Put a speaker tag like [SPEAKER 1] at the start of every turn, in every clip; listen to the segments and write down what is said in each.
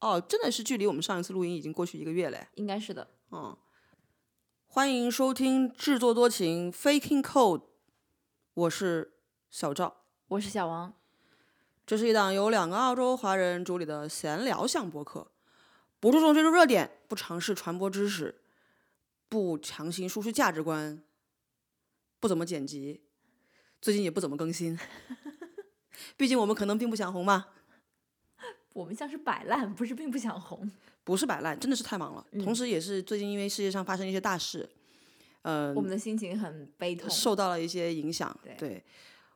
[SPEAKER 1] 哦，真的是距离我们上一次录音已经过去一个月嘞。
[SPEAKER 2] 应该是的。
[SPEAKER 1] 嗯，欢迎收听制作多情 Faking Code，我是小赵，
[SPEAKER 2] 我是小王。
[SPEAKER 1] 这是一档由两个澳洲华人主理的闲聊向播客，不注重追逐热点，不尝试传播知识，不强行输出价值观，不怎么剪辑，最近也不怎么更新。毕竟我们可能并不想红嘛。
[SPEAKER 2] 我们像是摆烂，不是并不想红。
[SPEAKER 1] 不是摆烂，真的是太忙了。同时，也是最近因为世界上发生一些大事，嗯、
[SPEAKER 2] 我们的心情很悲痛。
[SPEAKER 1] 受到了一些影响。
[SPEAKER 2] 对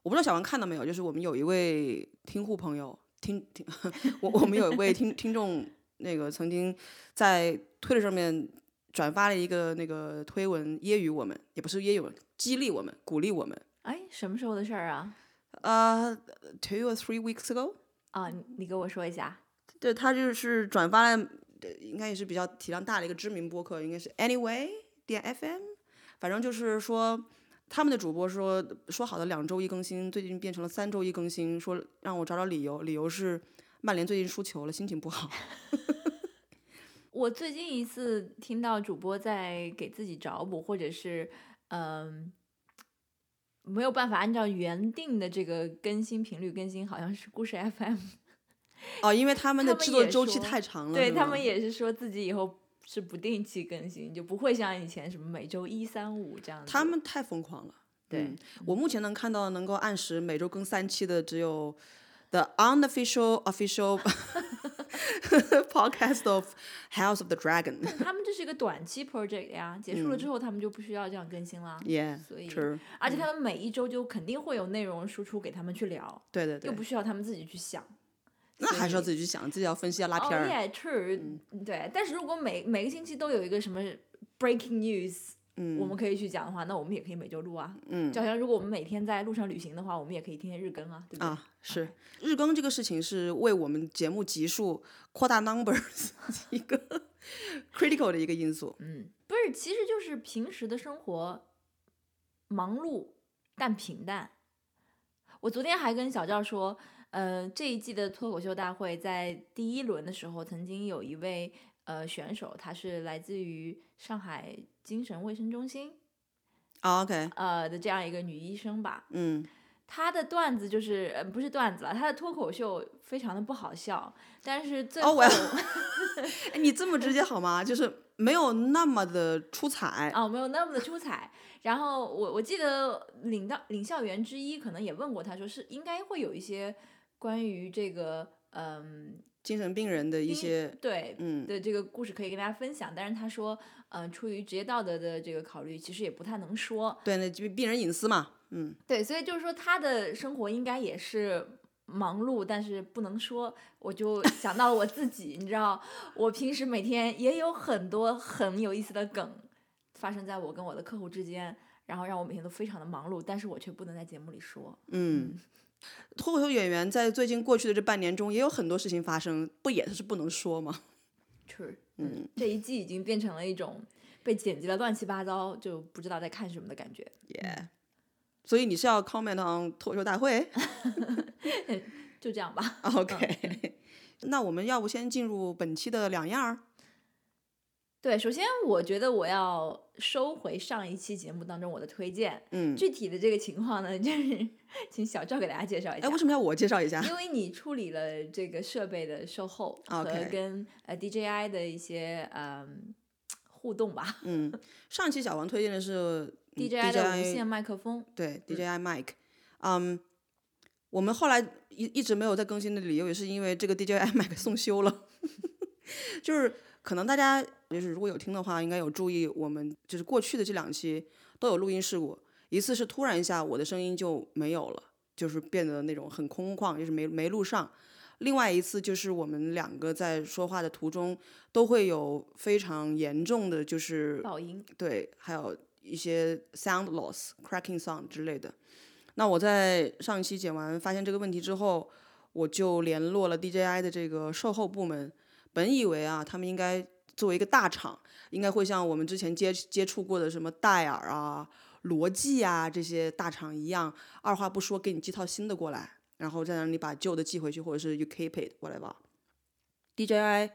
[SPEAKER 1] 我不知道小王看到没有，就是我们有一位听户朋友，听听，我我们有一位听听众，那个曾经在推特上面转发了一个那个推文，揶揄我们，也不是揶揄，激励我们，鼓励我们。
[SPEAKER 2] 哎，什么时候的事儿啊？
[SPEAKER 1] 呃、t w o or three weeks ago，
[SPEAKER 2] 啊，你你给我说一下。
[SPEAKER 1] 对他就是转发了，呃应该也是比较体量大的一个知名播客，应该是 Anyway 点 FM，反正就是说他们的主播说说好的两周一更新，最近变成了三周一更新，说让我找找理由，理由是曼联最近输球了，心情不好。
[SPEAKER 2] 我最近一次听到主播在给自己找补，或者是嗯、没有办法按照原定的这个更新频率更新，好像是故事 FM。
[SPEAKER 1] 哦，因为他们的制作周期太长了，
[SPEAKER 2] 对他们也是说自己以后是不定期更新，就不会像以前什么每周一三五这样。
[SPEAKER 1] 他们太疯狂了。
[SPEAKER 2] 对
[SPEAKER 1] 嗯我目前能看到能够按时每周更三期的只有 The Unofficial Official Podcast of House of the Dragon。
[SPEAKER 2] 他们这是一个短期 project 呀，结束了之后他们就不需要这样更新了。
[SPEAKER 1] Yeah，
[SPEAKER 2] 所以。而且他们每一周就肯定会有内容输出给他们去聊，
[SPEAKER 1] 对对对
[SPEAKER 2] 又，不需要他们自己去想。
[SPEAKER 1] 那还是要自己去想，自己要分析，要拉
[SPEAKER 2] 哦
[SPEAKER 1] 片儿。
[SPEAKER 2] ，yeah true，、对。但是如果每每个星期都有一个什么 breaking news，
[SPEAKER 1] 嗯
[SPEAKER 2] 我们可以去讲的话，那我们也可以每周录啊。
[SPEAKER 1] 嗯
[SPEAKER 2] 就好像如果我们每天在路上旅行的话，我们也可以天天日更啊，对不对？
[SPEAKER 1] 啊，是日更这个事情是为我们节目集数扩大 numbers 一个 critical 的一个因素。
[SPEAKER 2] 嗯，不是，其实就是平时的生活忙碌但平淡。我昨天还跟小赵说，呃，这一季的脱口秀大会在第一轮的时候，曾经有一位呃选手，他是来自于上海精神卫生中心
[SPEAKER 1] 啊 OK，
[SPEAKER 2] 呃的这样一个女医生吧。
[SPEAKER 1] 嗯，
[SPEAKER 2] 她的段子就是呃不是段子了，她的脱口秀非常的不好笑，但是最后、
[SPEAKER 1] 哦我要哎，你这么直接好吗？就是没有那么的出彩。
[SPEAKER 2] 哦，没有那么的出彩。然后我我记得领到领校员之一可能也问过他，说是应该会有一些关于这个嗯
[SPEAKER 1] 精神病人的一
[SPEAKER 2] 病
[SPEAKER 1] 些，
[SPEAKER 2] 对
[SPEAKER 1] 嗯
[SPEAKER 2] 的这个故事可以跟大家分享，但是他说嗯、出于职业道德的这个考虑，其实也不太能说。
[SPEAKER 1] 对，那就病人隐私嘛。嗯，
[SPEAKER 2] 对，所以就是说他的生活应该也是忙碌，但是不能说。我就想到了我自己，你知道，我平时每天也有很多很有意思的梗发生在我跟我的客户之间，然后让我每天都非常的忙碌，但是我却不能在节目里说。
[SPEAKER 1] 嗯，脱口秀演员在最近过去的这半年中，也有很多事情发生，不也是不能说吗？
[SPEAKER 2] 是，嗯，这一季已经变成了一种被剪辑的乱七八糟，就不知道在看什么的感觉。
[SPEAKER 1] 耶、所以你是要 comment on 脱口秀大会
[SPEAKER 2] 就这样吧。
[SPEAKER 1] ？OK，、那我们要不先进入本期的两样儿？
[SPEAKER 2] 对，首先我觉得我要收回上一期节目当中我的推荐。
[SPEAKER 1] 嗯，
[SPEAKER 2] 具体的这个情况呢，就是 请小赵给大家介绍一下
[SPEAKER 1] 哎，。为什么要我介绍一下？
[SPEAKER 2] 因为你处理了这个设备的售后和跟呃 DJI 的一些嗯互动吧
[SPEAKER 1] 嗯，上期小王推荐的是嗯
[SPEAKER 2] ，DJI 的无线麦克风，
[SPEAKER 1] 对 DJI mic，嗯，我们后来一一直没有再更新的理由，也是因为这个 DJI mic 送修了，就是可能大家就是如果有听的话，应该有注意，我们就是过去的这两期都有录音事故，一次是突然一下我的声音就没有了，就是变得那种很空旷，就是没没录上。另外一次就是我们两个在说话的途中都会有非常严重的就是
[SPEAKER 2] 噪音，
[SPEAKER 1] 对，还有一些 sound loss、cracking sound 之类的。那我在上一期剪完发现这个问题之后，我就联络了 DJI 的这个售后部门。本以为啊，他们应该作为一个大厂，应该会像我们之前接接触过的什么戴尔啊、罗技啊这些大厂一样，二话不说给你寄套新的过来，然后再让你把旧的寄回去，或者是 you keep it whatever。DJI，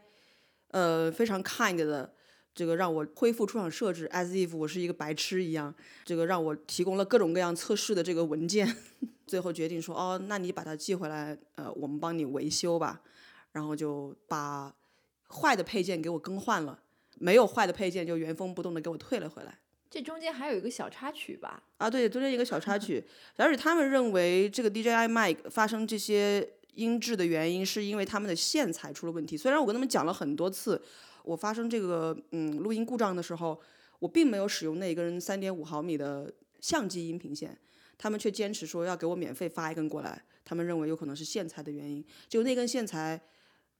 [SPEAKER 1] 呃，非常 kind 的这个让我恢复出厂设置，as if 我是一个白痴一样，这个让我提供了各种各样测试的这个文件，最后决定说，哦，那你把它寄回来，呃，我们帮你维修吧，然后就把坏的配件给我更换了，没有坏的配件就原封不动的给我退了回来。
[SPEAKER 2] 这中间还有一个小插曲吧？
[SPEAKER 1] 啊，对，中间一个小插曲，而且他们认为这个 DJI mic 发生这些音质的原因，是因为他们的线材出了问题。虽然我跟他们讲了很多次，我发生这个嗯录音故障的时候，我并没有使用那根三点五毫米的相机音频线，他们却坚持说要给我免费发一根过来。他们认为有可能是线材的原因，就那根线材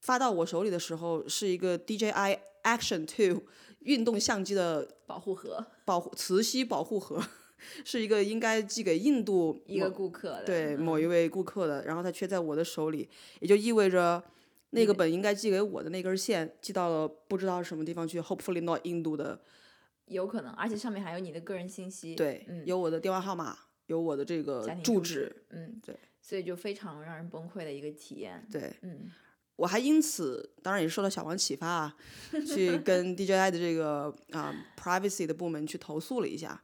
[SPEAKER 1] 发到我手里的时候，是一个 DJI Action Two 运动相机的
[SPEAKER 2] 保护盒，
[SPEAKER 1] 保护磁吸保护盒，是一个应该寄给印度
[SPEAKER 2] 一个顾客的，
[SPEAKER 1] 对
[SPEAKER 2] 嗯。
[SPEAKER 1] 某一位顾客的，然后他却在我的手里，也就意味着那个本应该寄给我的那根线寄到了不知道什么地方去，hopefully not 印度的，
[SPEAKER 2] 有可能，而且上面还有你的个人信息，
[SPEAKER 1] 对，
[SPEAKER 2] 嗯，
[SPEAKER 1] 有我的电话号码，有我的这个住
[SPEAKER 2] 址
[SPEAKER 1] 址，，
[SPEAKER 2] 嗯，
[SPEAKER 1] 对，
[SPEAKER 2] 所以就非常让人崩溃的一个体验，
[SPEAKER 1] 对
[SPEAKER 2] 嗯，
[SPEAKER 1] 我还因此当然也是受到小王启发啊，去 跟 DJI 的这个啊、privacy 的部门去投诉了一下。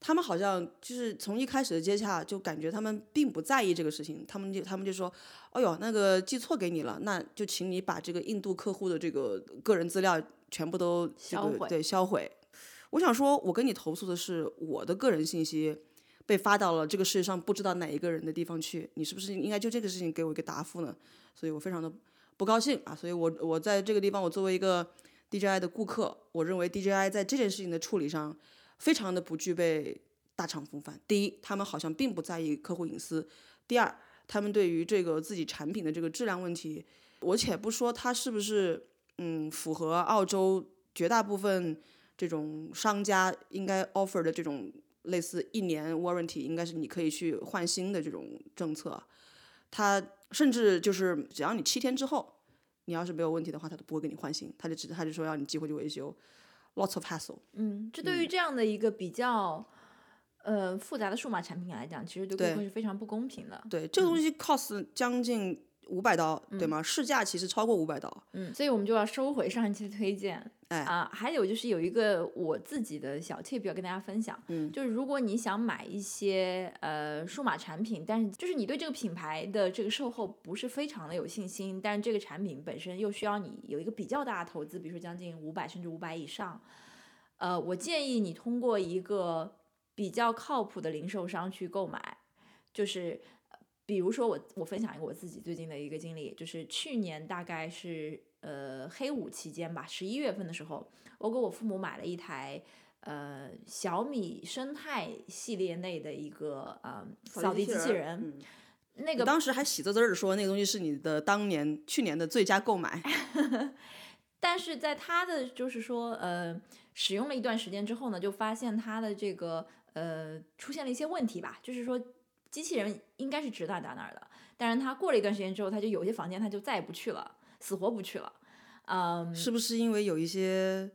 [SPEAKER 1] 他们好像就是从一开始的接洽就感觉他们并不在意这个事情，他们就他们就说，哎呦，那个寄错给你了，那就请你把这个印度客户的这个个人资料全部都这个
[SPEAKER 2] 销毁
[SPEAKER 1] 对销毁。我想说，我跟你投诉的是我的个人信息被发到了这个世界上不知道哪一个人的地方去，你是不是应该就这个事情给我一个答复呢？所以我非常的不高兴啊，所以我我在这个地方，我作为一个 DJI 的顾客，我认为 DJI 在这件事情的处理上非常的不具备大厂风范。第一，他们好像并不在意客户隐私；第二，他们对于这个自己产品的这个质量问题，我且不说它是不是嗯符合澳洲绝大部分这种商家应该 offer 的这种类似一年 warranty，应该是你可以去换新的这种政策。他甚至就是只要你七天之后，你要是没有问题的话，他都不会给你换新，他就只他就说要你寄回去维修，lots of hassle。
[SPEAKER 2] 嗯，这对于这样的一个比较呃复杂的数码产品来讲，其实对顾客是非常不公平的。
[SPEAKER 1] 对，这个东西 cost 将近五百刀，对吗？市价其实超过五百刀。
[SPEAKER 2] 嗯，所以我们就要收回上一期的推荐。
[SPEAKER 1] 哎
[SPEAKER 2] 啊、还有就是有一个我自己的小 tip 要跟大家分享，
[SPEAKER 1] 嗯
[SPEAKER 2] 就是如果你想买一些呃数码产品，但是就是你对这个品牌的这个售后不是非常的有信心，但是这个产品本身又需要你有一个比较大的投资，比如说将近五百甚至五百以上，呃，我建议你通过一个比较靠谱的零售商去购买，就是。呃比如说我，我分享一个我自己最近的一个经历，就是去年大概是呃黑五期间吧，十一月份的时候，我给我父母买了一台呃小米生态系列内的一个呃扫地机器人，
[SPEAKER 1] 嗯，
[SPEAKER 2] 那个
[SPEAKER 1] 当时还喜滋滋的说那个东西是你的当年去年的最佳购买。
[SPEAKER 2] 但是在他的就是说，呃，使用了一段时间之后呢，就发现它的这个呃出现了一些问题吧，就是说机器人应该是指哪打哪儿的，但是他过了一段时间之后，他就有些房间他就再也不去了，死活不去了。嗯，
[SPEAKER 1] 是不是因为有一些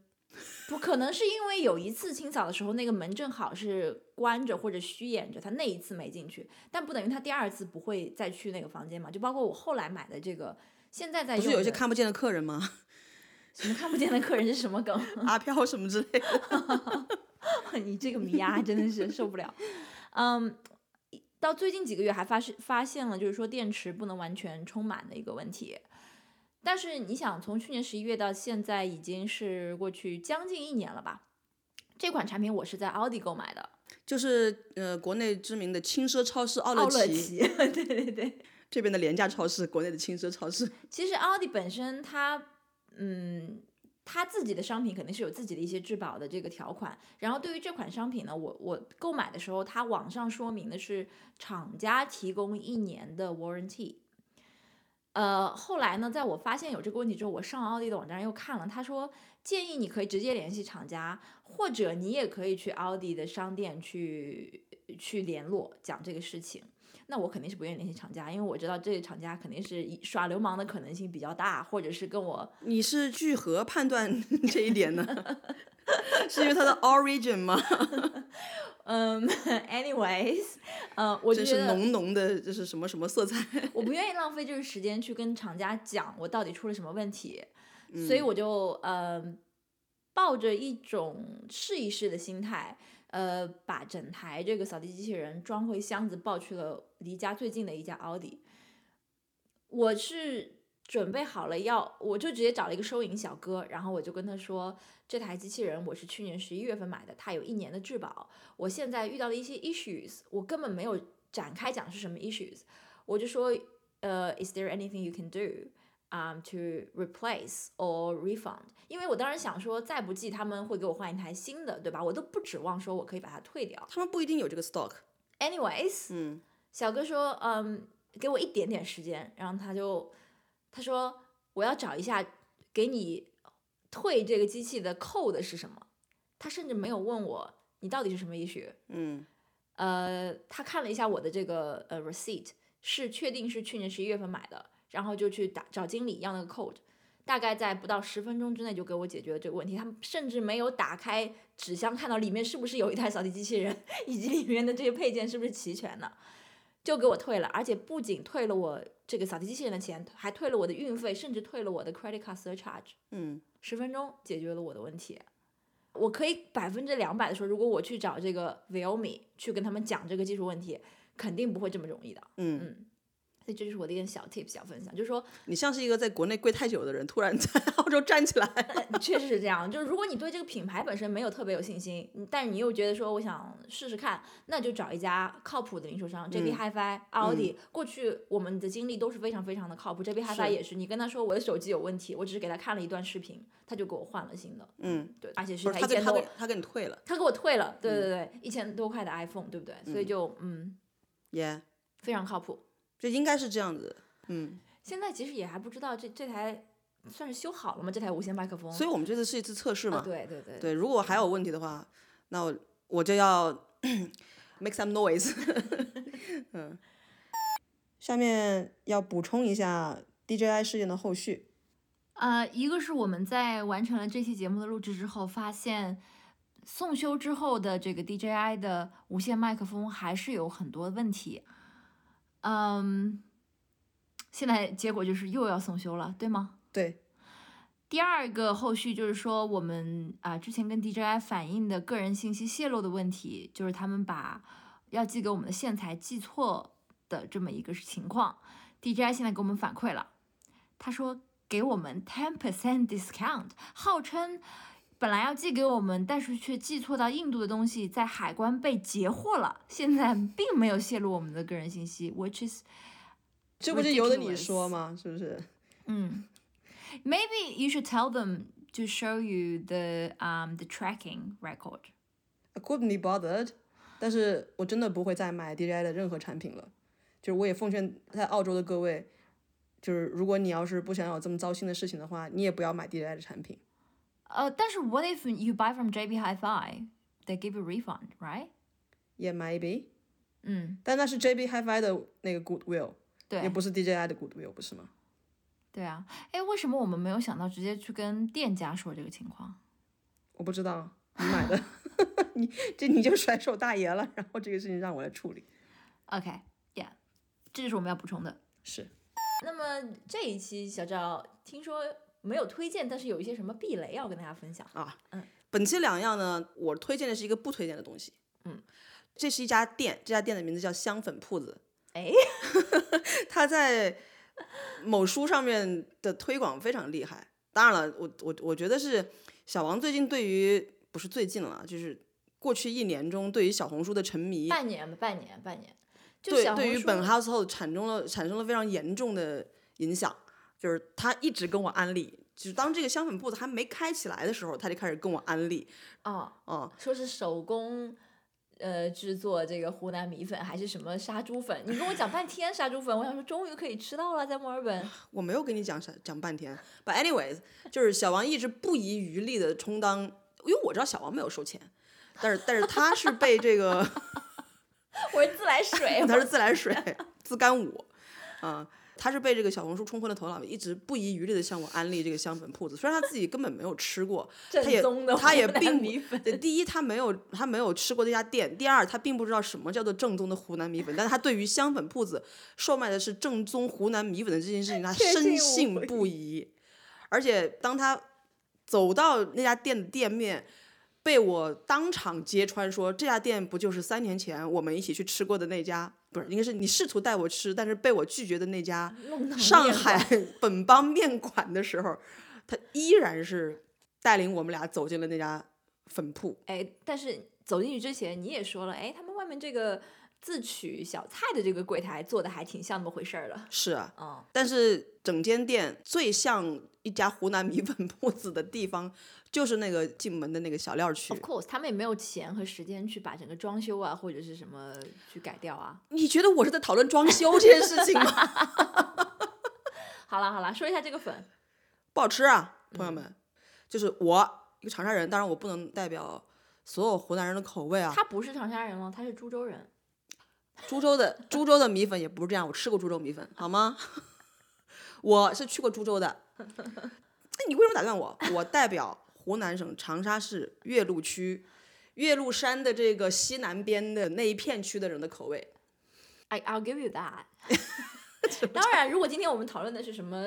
[SPEAKER 2] 不可能是因为有一次清扫的时候，那个门正好是关着或者虚掩着，他那一次没进去，但不等于他第二次不会再去那个房间嘛？就包括我后来买的这个，现在在用
[SPEAKER 1] 不是有一些看不见的客人吗？
[SPEAKER 2] 什么看不见的客人是什么梗？
[SPEAKER 1] 阿飘什么之类的。
[SPEAKER 2] 你这个迷呀，真的是受不了。嗯，到最近几个月还发现发现了，就是说电池不能完全充满的一个问题。但是你想，从去年十一月到现在，已经是过去将近一年了吧？这款产品我是在奥迪购买的，
[SPEAKER 1] 就是呃，国内知名的轻奢超市奥乐
[SPEAKER 2] 奥乐，
[SPEAKER 1] 奇，
[SPEAKER 2] 对对对。
[SPEAKER 1] 这边的廉价超市，国内的轻奢超市。
[SPEAKER 2] 其实奥迪本身它，嗯，他自己的商品肯定是有自己的一些质保的这个条款。然后对于这款商品呢，我我购买的时候，它网上说明的是厂家提供一年的 warranty。呃，后来呢，在我发现有这个问题之后，我上奥迪的网站又看了，他说建议你可以直接联系厂家，或者你也可以去奥迪的商店去去联络讲这个事情。那我肯定是不愿意联系厂家，因为我知道这个厂家肯定是以耍流氓的可能性比较大，或者是跟我
[SPEAKER 1] 你是据何判断 这一点呢？是因为它的 origin 吗？
[SPEAKER 2] 嗯，anyways，呃，我就觉得
[SPEAKER 1] 真是浓浓的，就是什么什么色彩？
[SPEAKER 2] 我不愿意浪费这个时间去跟厂家讲我到底出了什么问题，所以我就呃抱着一种试一试的心态，呃，把整台这个扫地机器人装回箱子，抱去了离家最近的一家奥迪。我是准备好了要，我就直接找了一个收银小哥，然后我就跟他说，这台机器人我是去年十一月份买的，它有一年的质保，我现在遇到了一些 issues，我根本没有展开讲是什么 issues，我就说，呃，is there anything you can do？Do？um to replace or refund，因为我当时想说，再不济他们会给我换一台新的，对吧？我都不指望说我可以把它退掉。
[SPEAKER 1] 他们不一定有这个 stock。
[SPEAKER 2] Anyways，
[SPEAKER 1] 嗯，
[SPEAKER 2] 小哥说，嗯，给我一点点时间，然后他就他说我要找一下给你退这个机器的 code 是什么。他甚至没有问我你到底是什么 issue。
[SPEAKER 1] 嗯，
[SPEAKER 2] 呃，他看了一下我的这个呃 receipt，是确定是去年十一月份买的，然后就去打找经理要那个 code，大概在不到十分钟之内就给我解决了这个问题。他们甚至没有打开纸箱看到里面是不是有一台扫地机器人，以及里面的这些配件是不是齐全的，就给我退了。而且不仅退了我这个扫地机器人的钱，还退了我的运费，甚至退了我的 credit card surcharge。
[SPEAKER 1] 嗯，
[SPEAKER 2] 十分钟解决了我的问题。我可以百分之两百的说，如果我去找这个 Viomi 去跟他们讲这个技术问题，肯定不会这么容易的。
[SPEAKER 1] 嗯
[SPEAKER 2] 嗯，所以这就是我的一点小 tips 小分享，就是说，
[SPEAKER 1] 你像是一个在国内跪太久的人，突然在 澳洲站起来。
[SPEAKER 2] 确实是这样。就是如果你对这个品牌本身没有特别有信心，嗯但是你又觉得说我想试试看，那就找一家靠谱的零售商，JB Hi-Fi、奥迪。过去我们的经历都是非常非常的靠谱，JB Hi-Fi 也是。你跟他说我的手机有问题，我只是给他看了一段视频，他就给我换了新的。
[SPEAKER 1] 嗯，
[SPEAKER 2] 对，而且是
[SPEAKER 1] 不是
[SPEAKER 2] 一千多
[SPEAKER 1] 他给你退了。
[SPEAKER 2] 他给我退了，对对对，一千多块的 iPhone，对不对？所以就嗯，
[SPEAKER 1] 耶，
[SPEAKER 2] 非常靠谱。
[SPEAKER 1] 这应该是这样子。嗯，
[SPEAKER 2] 现在其实也还不知道这这台算是修好了吗？这台无线麦克风。
[SPEAKER 1] 所以我们这次是一次测试
[SPEAKER 2] 啊
[SPEAKER 1] 嘛。
[SPEAKER 2] 对对对
[SPEAKER 1] 对，如果还有问题的话，那我我就要 make some noise。嗯，下面要补充一下 DJI 事件的后续。
[SPEAKER 2] 呃，一个是我们在完成了这期节目的录制之后，发现送修之后的这个 DJI 的无线麦克风还是有很多问题。嗯，现在结果就是又要送修了，对吗？
[SPEAKER 1] 对，
[SPEAKER 2] 第二个后续就是说，我们啊、之前跟 DJI 反映的个人信息泄露的问题，就是他们把要寄给我们的线材寄错的这么一个情况。DJI 现在给我们反馈了，他说给我们 ten percent discount，号称本来要寄给我们，但是却寄错到印度的东西，在海关被截获了，现在并没有泄露我们的个人信息，which is
[SPEAKER 1] 这不就由得你说吗？是不是？
[SPEAKER 2] 嗯，maybe you should tell them to show you the um the tracking record.
[SPEAKER 1] I couldn't be bothered，但是我真的不会再买 DJI 的任何产品了。就是我也奉劝在澳洲的各位，就是如果你要是不想有这么糟心的事情的话，你也不要买 DJI 的产品。
[SPEAKER 2] 呃，但是 what if you buy from JB Hi-Fi? They give you refund, right?
[SPEAKER 1] Yeah, maybe，
[SPEAKER 2] 嗯，
[SPEAKER 1] 但那是 JB Hi-Fi 的那个 goodwill，也，不是 DJI 的 goodwill，不是吗？
[SPEAKER 2] 对啊。哎，为什么我们没有想到直接去跟店家说这个情况？
[SPEAKER 1] 我不知道，你买的，你这你就甩手大爷了，然后这个事情让我来处理。
[SPEAKER 2] OK，yeah，、这就是我们要补充的。
[SPEAKER 1] 是，
[SPEAKER 2] 那么这一期小赵听说没有推荐，但是有一些什么避雷要跟大家分享啊。嗯。
[SPEAKER 1] 本期两样呢，我推荐的是一个不推荐的东西。
[SPEAKER 2] 嗯，
[SPEAKER 1] 这是一家店，这家店的名字叫香粉铺子。
[SPEAKER 2] 哎，
[SPEAKER 1] 它在某书上面的推广非常厉害。当然了，我我我觉得是小王最近对于不是最近了，就是过去一年中对于小红书的沉迷，
[SPEAKER 2] 半年吧，半年，半年。就
[SPEAKER 1] 对对于本 household 产生了产生了非常严重的影响。就是他一直跟我安利，就是当这个香粉铺子还没开起来的时候，他就开始跟我安利。
[SPEAKER 2] 哦，
[SPEAKER 1] 啊、
[SPEAKER 2] 说是手工。呃，制作这个湖南米粉还是什么杀猪粉？你跟我讲半天杀猪粉，我想说终于可以吃到了，在墨尔本。
[SPEAKER 1] 我没有跟你讲啥讲半天，but anyways，就是小王一直不遗余力的充当，因为我知道小王没有收钱，但是但是他是被这个
[SPEAKER 2] 我是自来水，
[SPEAKER 1] 他是自来水自干五，啊、他是被这个小红书冲昏了头脑，一直不遗余力的向我安利这个香粉铺子，虽然他自己根本没有吃过，他也他也并
[SPEAKER 2] 米粉。
[SPEAKER 1] 对，第一他没有他没有吃过这家店，第二他并不知道什么叫做正宗的湖南米粉，但是他对于香粉铺子售卖的是正宗湖南米粉的这件事情，他深
[SPEAKER 2] 信
[SPEAKER 1] 不疑。而且当他走到那家店的店面，被我当场揭穿说这家店不就是三年前我们一起去吃过的那家？不是，应该是你试图带我吃，但是被我拒绝的那家上海 本帮面馆的时候，他依然是带领我们俩走进了那家粉铺。
[SPEAKER 2] 哎，但是走进去之前，你也说了，哎，他们外面这个自取小菜的这个柜台做的还挺像那么回事儿的。
[SPEAKER 1] 是啊，
[SPEAKER 2] 嗯，
[SPEAKER 1] 但是整间店最像一家湖南米粉铺子的地方，就是那个进门的那个小料区
[SPEAKER 2] Of。course，他们也没有钱和时间去把整个装修啊或者是什么去改掉啊。
[SPEAKER 1] 你觉得我是在讨论装修这件事情吗？
[SPEAKER 2] 好了好了，说一下这个粉，
[SPEAKER 1] 不好吃啊，朋友们。就是我一个长沙人，当然我不能代表所有湖南人的口味啊。
[SPEAKER 2] 他不是长沙人了，他是株洲人。
[SPEAKER 1] 株洲的株洲的米粉也不是这样，我吃过株洲米粉，好吗？我是去过株洲的。那你为什么打断我？我代表湖南省长沙市岳麓区岳麓山的这个西南边的那一片区的人的口味。
[SPEAKER 2] I I'll give you that。当然，如果今天我们讨论的是什么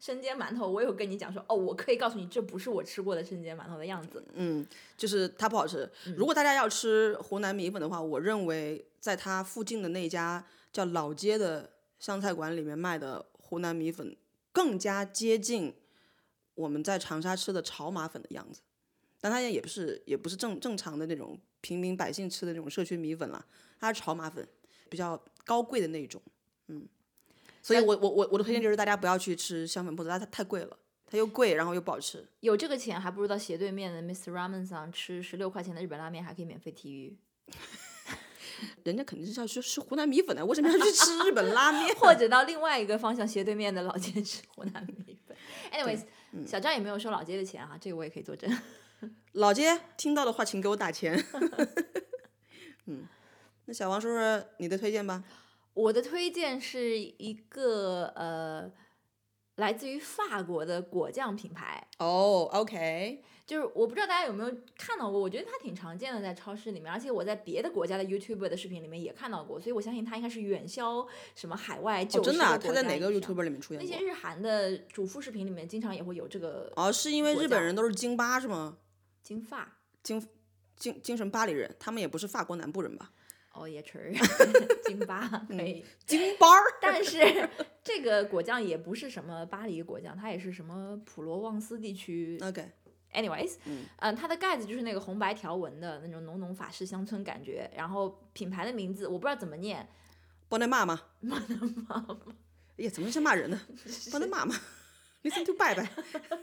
[SPEAKER 2] 生煎馒头，我也会跟你讲说，哦，我可以告诉你，这不是我吃过的生煎馒头的样子。
[SPEAKER 1] 嗯，就是它不好吃。如果大家要吃湖南米粉的话，我认为在它附近的那家叫老街的湘菜馆里面卖的湖南米粉，更加接近我们在长沙吃的炒马粉的样子。但它也不是也不是正正常的那种平民百姓吃的那种社区米粉啦，它是炒马粉，比较高贵的那一种。嗯，所以我我我我的推荐就是大家不要去吃香粉铺子，它它太贵了，它又贵，然后又不好吃。
[SPEAKER 2] 有这个钱，还不如到斜对面的 Mr. Ramen 上吃十六块钱的日本拉面，还可以免费体育。
[SPEAKER 1] 人家肯定是要去吃湖南米粉的，为什么要去吃日本拉面？
[SPEAKER 2] 或者到另外一个方向斜对面的老街吃湖南米粉。Anyways，、小张也没有收老街的钱哈，这个我也可以作证。
[SPEAKER 1] 老街听到的话，请给我打钱。嗯，那小王说说你的推荐吧。
[SPEAKER 2] 我的推荐是一个呃，来自于法国的果酱品牌，
[SPEAKER 1] 哦、o k
[SPEAKER 2] 就是我不知道大家有没有看到过，我觉得它挺常见的在超市里面，而且我在别的国家的 YouTuber 的视频里面也看到过，所以我相信它应该是远销什么海外
[SPEAKER 1] 哦，
[SPEAKER 2] 九十
[SPEAKER 1] 真的、啊，
[SPEAKER 2] 个国
[SPEAKER 1] 他在哪个
[SPEAKER 2] 家以上
[SPEAKER 1] YouTuber 里面出现过？
[SPEAKER 2] 那些日韩的主妇视频里面经常也会有这个
[SPEAKER 1] 哦，是因为日本人都是京巴是吗？
[SPEAKER 2] 金发。
[SPEAKER 1] 精精精神巴黎人，他们也不是法国南部人吧？
[SPEAKER 2] 哦，也吃 京巴可以，
[SPEAKER 1] 京巴儿。
[SPEAKER 2] 但是这个果酱也不是什么巴黎果酱，它也是什么普罗旺斯地区
[SPEAKER 1] OK，
[SPEAKER 2] Anyways，
[SPEAKER 1] 嗯
[SPEAKER 2] 嗯、它的盖子就是那个红白条纹的那种浓浓法式乡村感觉，然后品牌的名字我不知道怎么念，
[SPEAKER 1] 帮他骂吗？帮他骂吗？哎呀，怎么像骂人呢？帮他骂骂。Listen to 拜拜。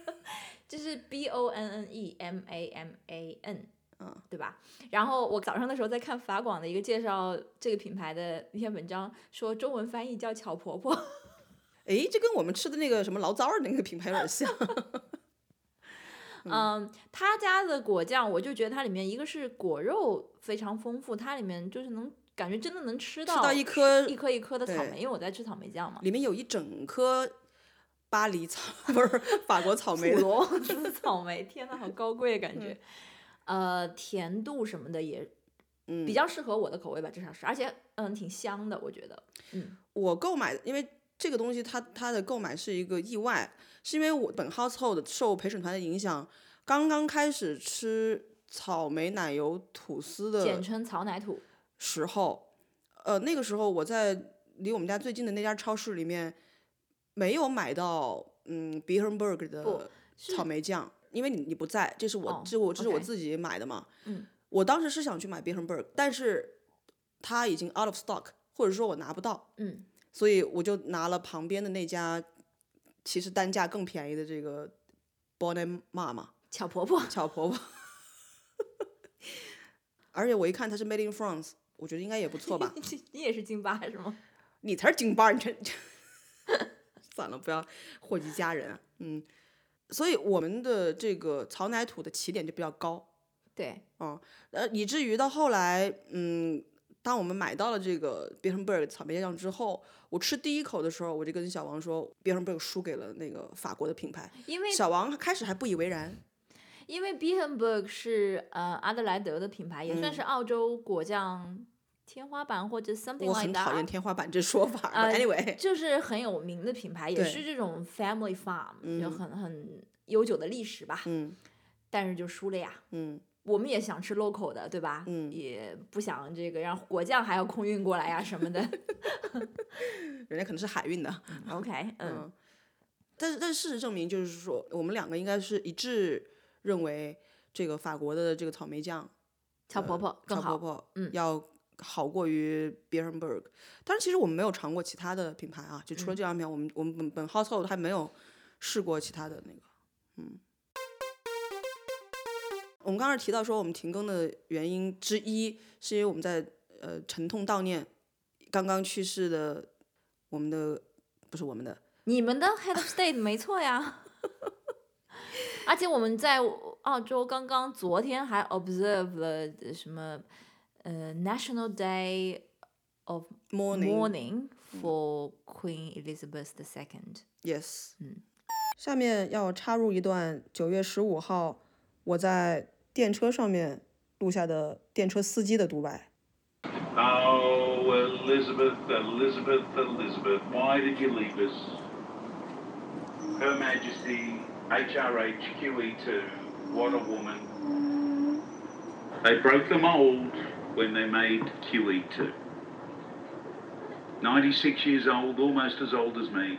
[SPEAKER 2] 就是 B O N N E M A M A N，
[SPEAKER 1] 嗯，
[SPEAKER 2] 对吧？然后我早上的时候在看法广的一个介绍这个品牌的一篇文章，说中文翻译叫巧婆婆。
[SPEAKER 1] 哎，这跟我们吃的那个什么醪糟儿那个品牌有点像。
[SPEAKER 2] 嗯，他家的果酱，我就觉得它里面一个是果肉非常丰富，它里面就是能感觉真的能吃到吃
[SPEAKER 1] 到一颗
[SPEAKER 2] 一颗一颗的草莓，因为我在吃草莓酱嘛。
[SPEAKER 1] 里面有一整颗巴黎草，不是法国草 莓的。
[SPEAKER 2] 普罗旺斯草莓，天呐，好高贵的感觉。呃，甜度什么的也
[SPEAKER 1] 嗯
[SPEAKER 2] 比较适合我的口味吧，至少是，而且嗯挺香的，我觉得。嗯，
[SPEAKER 1] 我购买，因为这个东西它它的购买是一个意外，是因为我本 household 受陪审团的影响，刚刚开始吃草莓奶油吐司的
[SPEAKER 2] 简称草奶吐。
[SPEAKER 1] 时候，呃，那个时候我在离我们家最近的那家超市里面没有买到嗯 b e e r n b e r g 的草莓酱，因为你你不在，这是我、
[SPEAKER 2] 哦
[SPEAKER 1] 这我这是我自己买的嘛。
[SPEAKER 2] 嗯，
[SPEAKER 1] 我当时是想去买 b e e r n b e r g 但是它已经 out of stock，或者说我拿不到。
[SPEAKER 2] 嗯，
[SPEAKER 1] 所以我就拿了旁边的那家，其实单价更便宜的这个 Bonne Mama
[SPEAKER 2] 巧婆婆。
[SPEAKER 1] 巧婆婆，而且我一看它是 Made in France，我觉得应该也不错吧。
[SPEAKER 2] 你也是京巴是吗？
[SPEAKER 1] 你才是京巴，你这 算了，不要祸及家人啊。嗯，所以我们的这个草奶土的起点就比较高，
[SPEAKER 2] 对，嗯
[SPEAKER 1] 呃，以至于到后来，嗯，当我们买到了这个 b i t t e n b e r g 草莓酱之后，我吃第一口的时候，我就跟小王说 b i t t e n b e r g 输给了那个法国的品牌。
[SPEAKER 2] 因为
[SPEAKER 1] 小王开始还不以为然，
[SPEAKER 2] 因为 b i t t e n b e r g 是呃阿德莱德的品牌，也算
[SPEAKER 1] 嗯
[SPEAKER 2] 是澳洲果酱天花板或者 something
[SPEAKER 1] 我
[SPEAKER 2] like
[SPEAKER 1] 很讨厌
[SPEAKER 2] that，
[SPEAKER 1] 天花板这说法。
[SPEAKER 2] 呃
[SPEAKER 1] anyway，
[SPEAKER 2] 就是很有名的品牌，也是这种 family farm，有
[SPEAKER 1] 嗯
[SPEAKER 2] 很很悠久的历史吧。
[SPEAKER 1] 嗯
[SPEAKER 2] 但是就输了呀。
[SPEAKER 1] 嗯
[SPEAKER 2] 我们也想吃 local 的，对吧？
[SPEAKER 1] 嗯
[SPEAKER 2] 也不想这个让果酱还要空运过来呀什么的。
[SPEAKER 1] 人家可能是海运的。
[SPEAKER 2] OK，嗯，
[SPEAKER 1] 嗯，但是但是事实证明，就是说我们两个应该是一致认为这个法国的这个草莓酱，
[SPEAKER 2] 乔婆婆更好。
[SPEAKER 1] 俏婆婆，
[SPEAKER 2] 嗯
[SPEAKER 1] 要好过于 b e r n b e r g 但是，其实我们没有尝过其他的品牌啊，就除了
[SPEAKER 2] 嗯
[SPEAKER 1] 这两品牌，我们我们本本 household 还没有试过其他的那个，嗯。我们刚刚提到说，我们停更的原因之一，是因为我们在呃沉痛悼念刚刚去世的我们的不是我们的
[SPEAKER 2] 你们的 head of state 没错呀。而且我们在澳洲刚刚昨天还 observe 了什么呃 National Day of
[SPEAKER 1] morning
[SPEAKER 2] Mourning for Queen Elizabeth II。
[SPEAKER 1] Yes，
[SPEAKER 2] 嗯，
[SPEAKER 1] 下面要插入一段九月十五号我在电车上面录下的电车司机的独白。
[SPEAKER 3] Oh, Elizabeth, Elizabeth, Elizabeth, why did you leave us? Her Majesty, HRH QE2, what a woman. They broke the mould when they made QE2. 96 years old, almost as old as me.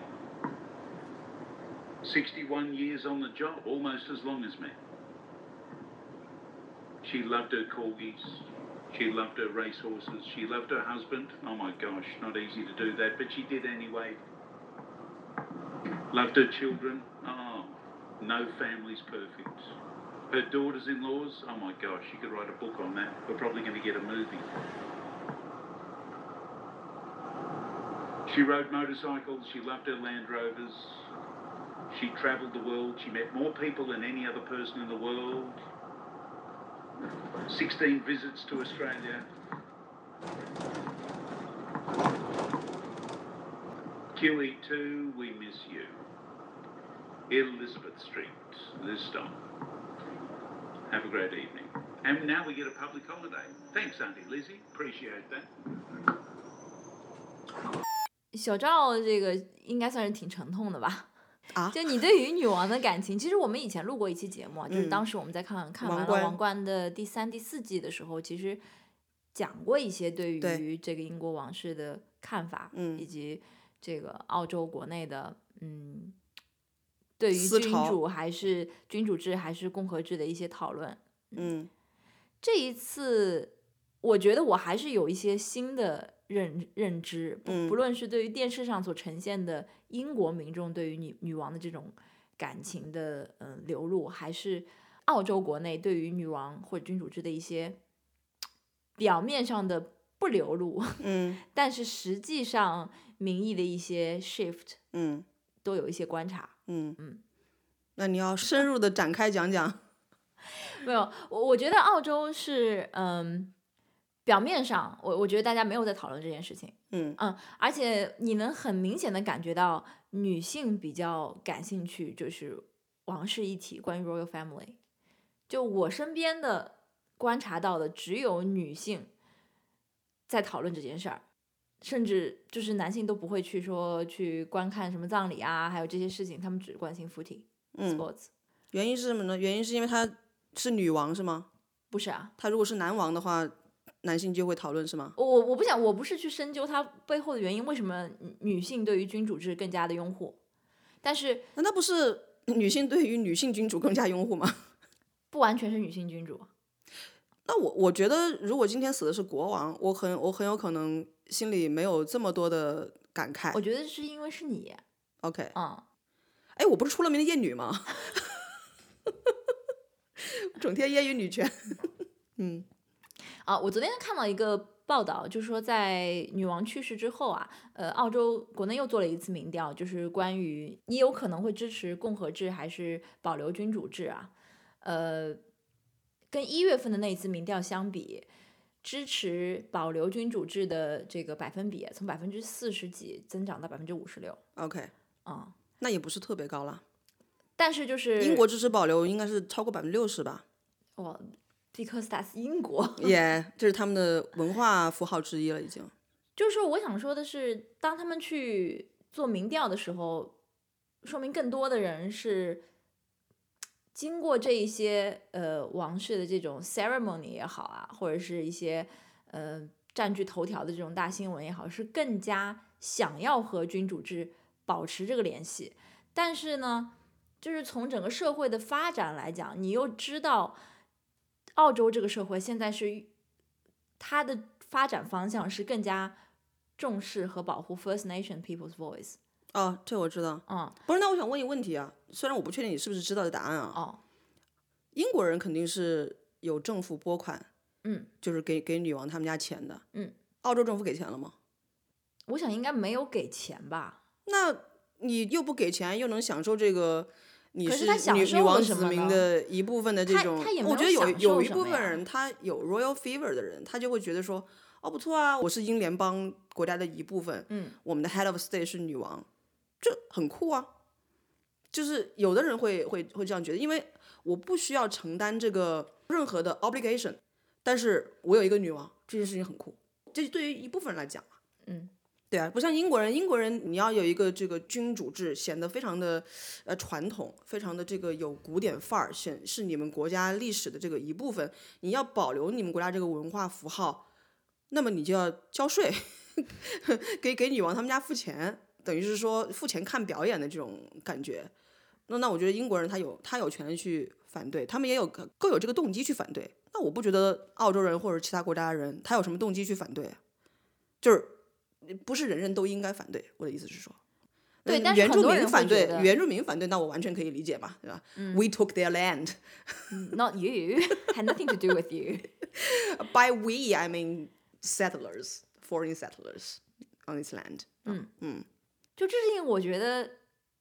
[SPEAKER 3] 61 years on the job, almost as long as me. She loved her corgis. She loved her racehorses. She loved her husband. Oh my gosh, not easy to do that, but she did anyway. Loved her children. Oh, no family's perfect. Her daughters in laws. Oh my gosh, you could write a book on that. We're probably going to get a movie. She rode motorcycles. She loved her Land Rovers. She travelled the world. She met more people than any other person in the world. 16 visits to Australia. QE2, we miss you. Elizabeth Street, Liston. Have a great evening. And now we get a public holiday. Thanks, Auntie Lizzie. Appreciate that.
[SPEAKER 2] 小赵这个应该算是挺沉痛的吧？
[SPEAKER 1] 啊？
[SPEAKER 2] 就你对于女王的感情，其实我们以前录过一期节目啊，就是
[SPEAKER 1] 嗯
[SPEAKER 2] 当时我们在看看完了《
[SPEAKER 1] 王冠》
[SPEAKER 2] 的第三、第四季的时候，其实讲过一些对
[SPEAKER 1] 对。
[SPEAKER 2] 于这个英国王室的看法，
[SPEAKER 1] 嗯。
[SPEAKER 2] 以及这个澳洲国内的嗯，对于君主还是君主制还是共和制的一些讨论。
[SPEAKER 1] 嗯。
[SPEAKER 2] 这一次，我觉得我还是有一些新的认认知，不
[SPEAKER 1] 嗯
[SPEAKER 2] 不论是对于电视上所呈现的英国民众对于女女王的这种感情的嗯、呃流露，还是澳洲国内对于女王或者君主制的一些表面上的不流露，
[SPEAKER 1] 嗯
[SPEAKER 2] 但是实际上民意的一些 shift
[SPEAKER 1] 嗯
[SPEAKER 2] 都有一些观察。
[SPEAKER 1] 嗯
[SPEAKER 2] 嗯，
[SPEAKER 1] 那你要深入的展开讲讲。
[SPEAKER 2] 没有，我我觉得澳洲是嗯，表面上我我觉得大家没有在讨论这件事情，
[SPEAKER 1] 嗯
[SPEAKER 2] 嗯，而且你能很明显的感觉到女性比较感兴趣，就是王室一体，关于 royal family。就我身边的观察到的，只有女性在讨论这件事儿，甚至就是男性都不会去说去观看什么葬礼啊，还有这些事情，他们只关心 footy
[SPEAKER 1] 嗯
[SPEAKER 2] ，sports。
[SPEAKER 1] 原因是什么呢？原因是因为她是女王是吗？
[SPEAKER 2] 不是啊，
[SPEAKER 1] 她如果是男王的话，男性就会讨论是吗？
[SPEAKER 2] 我我我不想，我不是去深究它背后的原因，为什么女女性对于君主制更加的拥护，但是
[SPEAKER 1] 难道不是女性对于女性君主更加拥护吗？
[SPEAKER 2] 不完全是女性君主。
[SPEAKER 1] 那我我觉得，如果今天死的是国王，我很我很有可能心里没有这么多的感慨
[SPEAKER 2] 我。觉得是因为是你
[SPEAKER 1] ，OK，
[SPEAKER 2] 嗯，
[SPEAKER 1] 哎，我不是出了名的厌女吗？整天揶揄女权。嗯
[SPEAKER 2] 啊，我昨天看到一个报道，就是说在女王去世之后啊，呃，澳洲国内又做了一次民调，就是关于你有可能会支持共和制还是保留君主制啊，呃，跟一月份的那一次民调相比，支持保留君主制的这个百分比从百分之四十几增长到百分之五十六
[SPEAKER 1] OK，
[SPEAKER 2] 啊。
[SPEAKER 1] 那也不是特别高了。
[SPEAKER 2] 但是就是
[SPEAKER 1] 英国支持保留应该是超过百分之六十吧？
[SPEAKER 2] 哇，because that's 英国。
[SPEAKER 1] 也，这是他们的文化符号之一了，已经。
[SPEAKER 2] 就是说我想说的是，当他们去做民调的时候，说明更多的人是经过这一些呃王室的这种 ceremony 也好啊，或者是一些呃占据头条的这种大新闻也好，是更加想要和君主制保持这个联系。但是呢，就是从整个社会的发展来讲，你又知道，澳洲这个社会现在是它的发展方向是更加重视和保护 First Nation people's voice。
[SPEAKER 1] 哦，这我知道。
[SPEAKER 2] 嗯，
[SPEAKER 1] 不是，那我想问一个问题啊，虽然我不确定你是不是知道的答案啊。
[SPEAKER 2] 哦，
[SPEAKER 1] 英国人肯定是有政府拨款，
[SPEAKER 2] 嗯，
[SPEAKER 1] 就是给给女王他们家钱的。
[SPEAKER 2] 嗯，
[SPEAKER 1] 澳洲政府给钱了吗？
[SPEAKER 2] 我想应该没有给钱吧。
[SPEAKER 1] 那你又不给钱，又能享受这个？你
[SPEAKER 2] 可是
[SPEAKER 1] 女女王子民的一部分的这
[SPEAKER 2] 他
[SPEAKER 1] 种我觉得有有一部分人他有 royal fever 的人，他就会觉得说，哦不错啊，我是英联邦国家的一部分，
[SPEAKER 2] 嗯，
[SPEAKER 1] 我们的 head of state 是女王，这很酷啊。就是有的人会会会这样觉得，因为我不需要承担这个任何的 obligation，但是我有一个女王，这件事情很酷。这对于一部分人来讲啊，
[SPEAKER 2] 嗯，
[SPEAKER 1] 对啊，不像英国人，英国人你要有一个这个君主制，显得非常的呃传统，非常的这个有古典范儿，显是你们国家历史的这个一部分。你要保留你们国家这个文化符号，那么你就要交税，给给女王他们家付钱，等于是说付钱看表演的这种感觉。那那我觉得英国人他有他有权利去反对，他们也有各有这个动机去反对。那我不觉得澳洲人或者其他国家的人他有什么动机去反对？就是不是人人都应该反对。我的意思是说，
[SPEAKER 2] 对
[SPEAKER 1] 那原住民反对原住民反对，那我完全可以理解嘛，对吧、w e took their land.
[SPEAKER 2] Not you had nothing to do with you。
[SPEAKER 1] By we, I mean settlers, foreign settlers on this land.
[SPEAKER 2] 嗯嗯就这事情，我觉得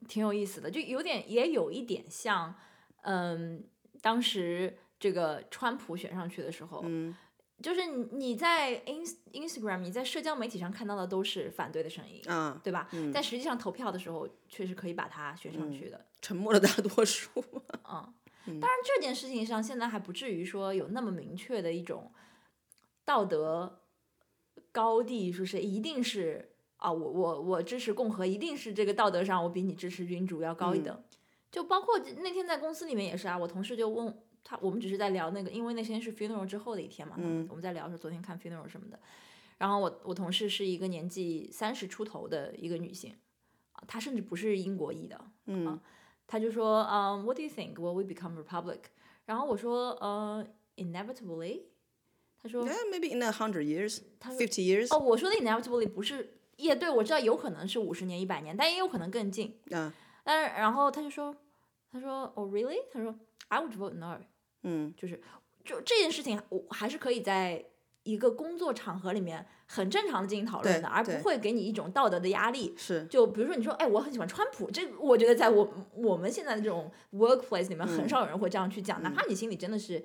[SPEAKER 2] 挺有意思的，就有点也有一点像，嗯，当时这个川普选上去的时候，
[SPEAKER 1] 嗯，
[SPEAKER 2] 就是你你在 ins Instagram 你在社交媒体上看到的都是反对的声音，
[SPEAKER 1] 啊，
[SPEAKER 2] 对吧？但实际上投票的时候，确实可以把它选上去的。
[SPEAKER 1] 沉默的大多数。
[SPEAKER 2] 嗯，当然这件事情上现在还不至于说有那么明确的一种道德高地，说是一定是啊，我我我支持共和，一定是这个道德上我比你支持君主要高一等。就包括那天在公司里面也是啊，我同事就问他，我们只是在聊那个，因为那天是 funeral 之后的一天嘛，
[SPEAKER 1] 嗯
[SPEAKER 2] 我们在聊说昨天看 funeral 什么的。然后我我同事是一个年纪三十出头的一个女性，啊，她甚至不是英国裔的，
[SPEAKER 1] 嗯
[SPEAKER 2] 她就说，嗯、w h a t do you think will we become republic？然后我说，呃、i n e v i t a b l y 他说
[SPEAKER 1] ，Yeah, maybe in a hundred years,
[SPEAKER 2] 他说
[SPEAKER 1] fifty years.
[SPEAKER 2] 哦，我说的 inevitably 不是，也对我知道有可能是五十年、一百年，但也有可能更近。
[SPEAKER 1] 嗯，
[SPEAKER 2] 但是然后她就说，她说，，Oh，really？她说，I would vote no。
[SPEAKER 1] 嗯
[SPEAKER 2] 就是就这件事情，我还是可以在一个工作场合里面很正常的进行讨论的，而不会给你一种道德的压力。
[SPEAKER 1] 是，
[SPEAKER 2] 就比如说，你说，哎，我很喜欢川普，这个我觉得在我我们现在的这种 workplace 里面，很少有人会这样去讲，哪怕你心里真的是，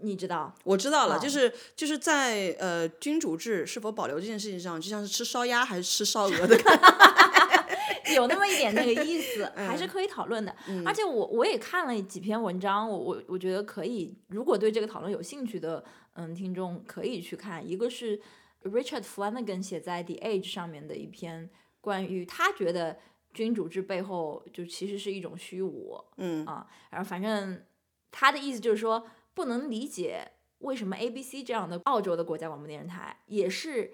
[SPEAKER 2] 你知道，
[SPEAKER 1] 我知道了，
[SPEAKER 2] 啊
[SPEAKER 1] 就是就是在呃君主制是否保留这件事情上，就像是吃烧鸭还是吃烧鹅的感觉。
[SPEAKER 2] 有那么一点那个意思，还是可以讨论的。而且我我也看了几篇文章，我我我觉得可以，如果对这个讨论有兴趣的嗯听众可以去看，一个是 Richard Flanagan 写在 The Age 上面的一篇关于他觉得君主制背后就其实是一种虚无，
[SPEAKER 1] 嗯。
[SPEAKER 2] 啊，然后反正他的意思就是说，不能理解为什么 ABC 这样的澳洲的国家广播电视台也是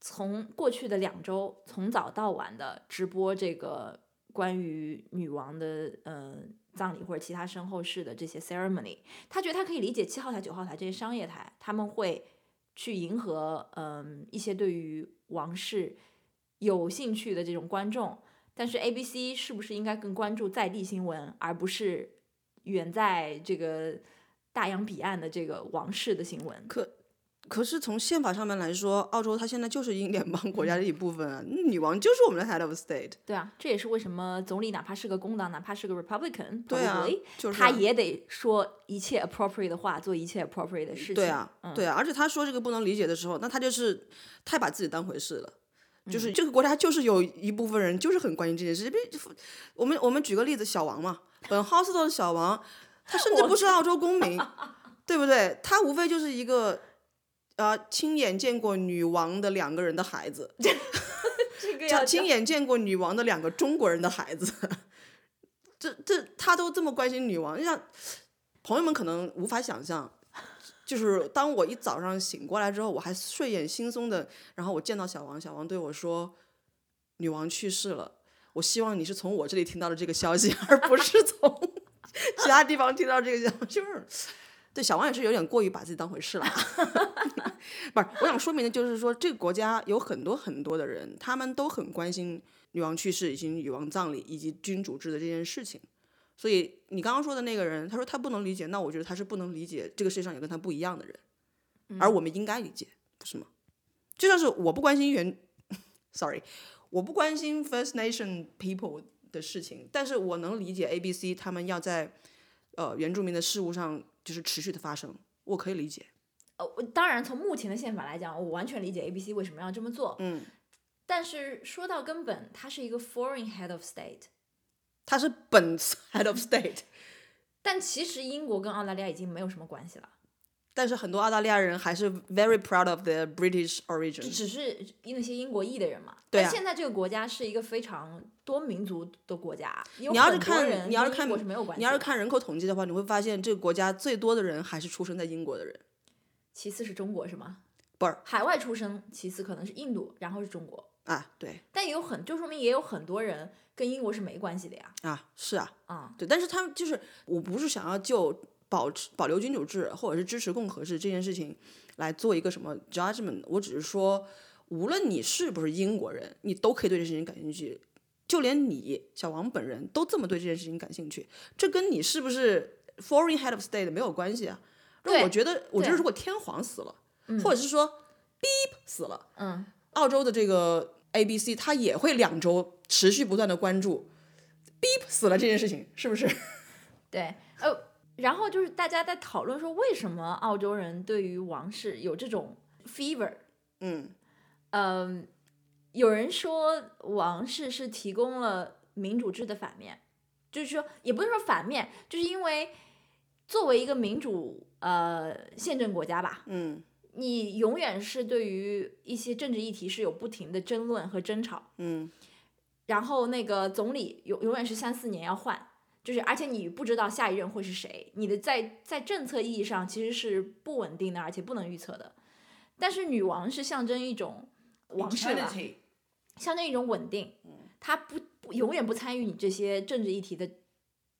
[SPEAKER 2] 从过去的两周从早到晚的直播这个关于女王的呃葬礼或者其他身后事的这些 ceremony，他觉得他可以理解七号台、九号台这些商业台他们会去迎合嗯、一些对于王室有兴趣的这种观众，但是 ABC 是不是应该更关注在地新闻，而不是远在这个大洋彼岸的这个王室的新闻？
[SPEAKER 1] 可可是从宪法上面来说，澳洲它现在就是英联邦国家的一部分啊，女王就是我们的 head of state。
[SPEAKER 2] 对啊，这也是为什么总理哪怕是个工党，哪怕是个 Republican，
[SPEAKER 1] 对啊就是
[SPEAKER 2] 他也得说一切 appropriate 的话，做一切 appropriate 的事情。
[SPEAKER 1] 对啊，
[SPEAKER 2] 嗯、
[SPEAKER 1] 对啊，而且他说这个不能理解的时候，那他就是太把自己当回事了。
[SPEAKER 2] 嗯
[SPEAKER 1] 就是这个国家就是有一部分人就是很关心这件事。比我们我们举个例子，小王嘛，本 house 的小王，他甚至不是澳洲公民，对不对？他无非就是一个呃亲眼见过女王的两个人的孩子，
[SPEAKER 2] 这个要
[SPEAKER 1] 亲眼见过女王的两个中国人的孩子，这这他都这么关心女王，你想朋友们可能无法想象，就是当我一早上醒过来之后，我还睡眼惺忪的，然后我见到小王，小王对我说，女王去世了，我希望你是从我这里听到的这个消息，而不是从 其他地方听到这个消息，就是。对，小王也是有点过于把自己当回事了。不是，我想说明的就是说，这个国家有很多很多的人，他们都很关心女王去世以及女王葬礼以及君主制的这件事情。所以你刚刚说的那个人，他说他不能理解，那我觉得他是不能理解这个世界上有跟他不一样的人，而我们应该理解，不是吗？就像是我不关心原，sorry，我不关心 First Nation people 的事情，但是我能理解 A、B、C 他们要在呃原住民的事务上就是持续的发生，我可以理解。
[SPEAKER 2] 呃，我当然从目前的宪法来讲，我完全理解 A、B、C 为什么要这么做。
[SPEAKER 1] 嗯，
[SPEAKER 2] 但是说到根本，它是一个 foreign head of state。
[SPEAKER 1] 他是本 head of state，
[SPEAKER 2] 但其实英国跟澳大利亚已经没有什么关系了，
[SPEAKER 1] 但是很多澳大利亚人还是 very proud of their British origin。
[SPEAKER 2] 只是那些英国裔的人嘛。
[SPEAKER 1] 对啊
[SPEAKER 2] 但现在这个国家是一个非常多民族的国家，有
[SPEAKER 1] 你要是看，你要是看
[SPEAKER 2] 跟英国是没有关系。
[SPEAKER 1] 你要是看人口统计的话，你会发现这个国家最多的人还是出生在英国的人。
[SPEAKER 2] 其次是中国是吗？
[SPEAKER 1] 不是
[SPEAKER 2] 海外出生，其次可能是印度，然后是中国。
[SPEAKER 1] 啊，对
[SPEAKER 2] 但也有很，就说明也有很多人跟英国是没关系的呀。
[SPEAKER 1] 啊，是啊，
[SPEAKER 2] 啊、
[SPEAKER 1] 对，但是他们就是，我不是想要就保持保留君主制或者是支持共和制这件事情来做一个什么 judgment，我只是说，无论你是不是英国人，你都可以对这事情感兴趣，就连你小王本人都这么对这件事情感兴趣，这跟你是不是 foreign head of state 没有关系啊。那我觉得，我觉得如果天皇死了，或者是说 beep 死了，
[SPEAKER 2] 嗯，
[SPEAKER 1] 澳洲的这个 ABC，他也会两周持续不断的关注 beep 死了这件事情，是不是？
[SPEAKER 2] 对，呃，然后就是大家在讨论说，为什么澳洲人对于王室有这种 fever？
[SPEAKER 1] 嗯
[SPEAKER 2] 嗯，有人说王室是提供了民主制的反面，就是说也不是说反面，就是因为作为一个民主呃宪政国家吧，
[SPEAKER 1] 嗯
[SPEAKER 2] 你永远是对于一些政治议题是有不停的争论和争吵，
[SPEAKER 1] 嗯
[SPEAKER 2] 然后那个总理永永远是三四年要换，就是而且你不知道下一任会是谁，你的在在政策意义上其实是不稳定的，而且不能预测的。但是女王是象征一种王室的，象征一种稳定，她不不永远不参与你这些政治议题的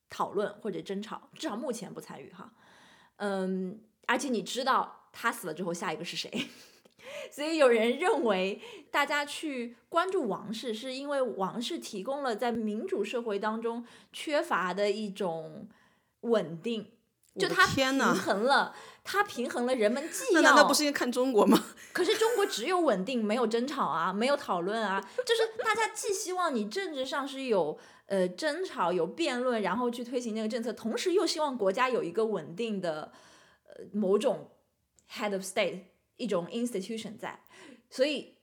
[SPEAKER 2] 讨论或者争吵，至少目前不参与哈。嗯，而且你知道她死了之后下一个是谁，所以有人认为大家去关注王室，是因为王室提供了在民主社会当中缺乏的一种稳定。就它平衡了，它平衡了人们 既
[SPEAKER 1] 那
[SPEAKER 2] 要
[SPEAKER 1] 难道不是因为看中国吗？
[SPEAKER 2] 可是中国只有稳定，没有争吵啊，没有讨论啊，就是大家既希望你政治上是有呃争吵、有辩论，然后去推行那个政策，同时又希望国家有一个稳定的呃某种 head of state 一种 institution 在，所以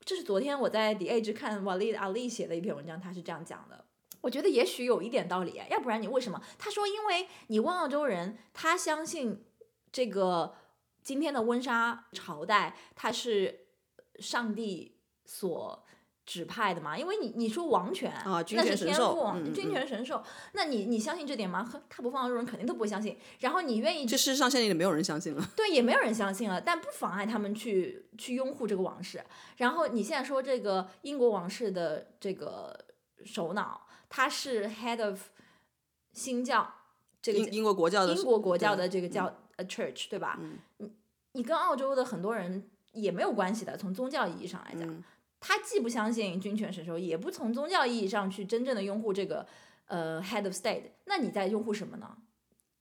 [SPEAKER 2] 这是昨天我在 The Age 看瓦利阿利写的一篇文章，他是这样讲的。我觉得也许有一点道理，要不然你为什么？他说，因为你问澳洲人，他相信这个今天的温莎朝代，它是上帝所指派的嘛？因为你你说王权
[SPEAKER 1] 啊君
[SPEAKER 2] 那是天
[SPEAKER 1] 权神授
[SPEAKER 2] 赋，君权神授，那你你相信这点吗？呵他不放澳洲人肯定都不会相信。然后你愿意
[SPEAKER 1] 这事实上现在也没有人相信了。
[SPEAKER 2] 对，也没有人相信了，但不妨碍他们去去拥护这个王室。然后你现在说这个英国王室的这个首脑，他是 head of 新教这个
[SPEAKER 1] 英英国国教的
[SPEAKER 2] 英国国教的这个教呃 church 对吧？
[SPEAKER 1] 嗯
[SPEAKER 2] 你你跟澳洲的很多人也没有关系的，从宗教意义上来讲，
[SPEAKER 1] 嗯
[SPEAKER 2] 他既不相信君权神授，也不从宗教意义上去真正的拥护这个呃 head of state，那你在拥护什么呢？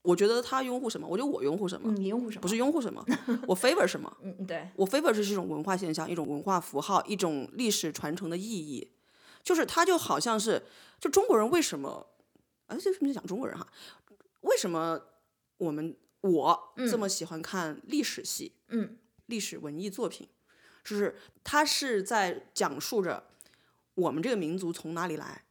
[SPEAKER 1] 我觉得他拥护什么，我觉得我拥护什么，
[SPEAKER 2] 嗯你拥护什么？
[SPEAKER 1] 不是拥护什么，我 favor 什么。
[SPEAKER 2] 嗯，嗯对，
[SPEAKER 1] 我 favor 是一种文化现象，一种文化符号，一种历史传承的意义。就是他就好像是，就中国人为什么，哎，这为什么讲中国人哈？为什么我们我这么喜欢看历史戏？
[SPEAKER 2] 嗯，
[SPEAKER 1] 历史文艺作品，就是他是在讲述着我们这个民族从哪里来，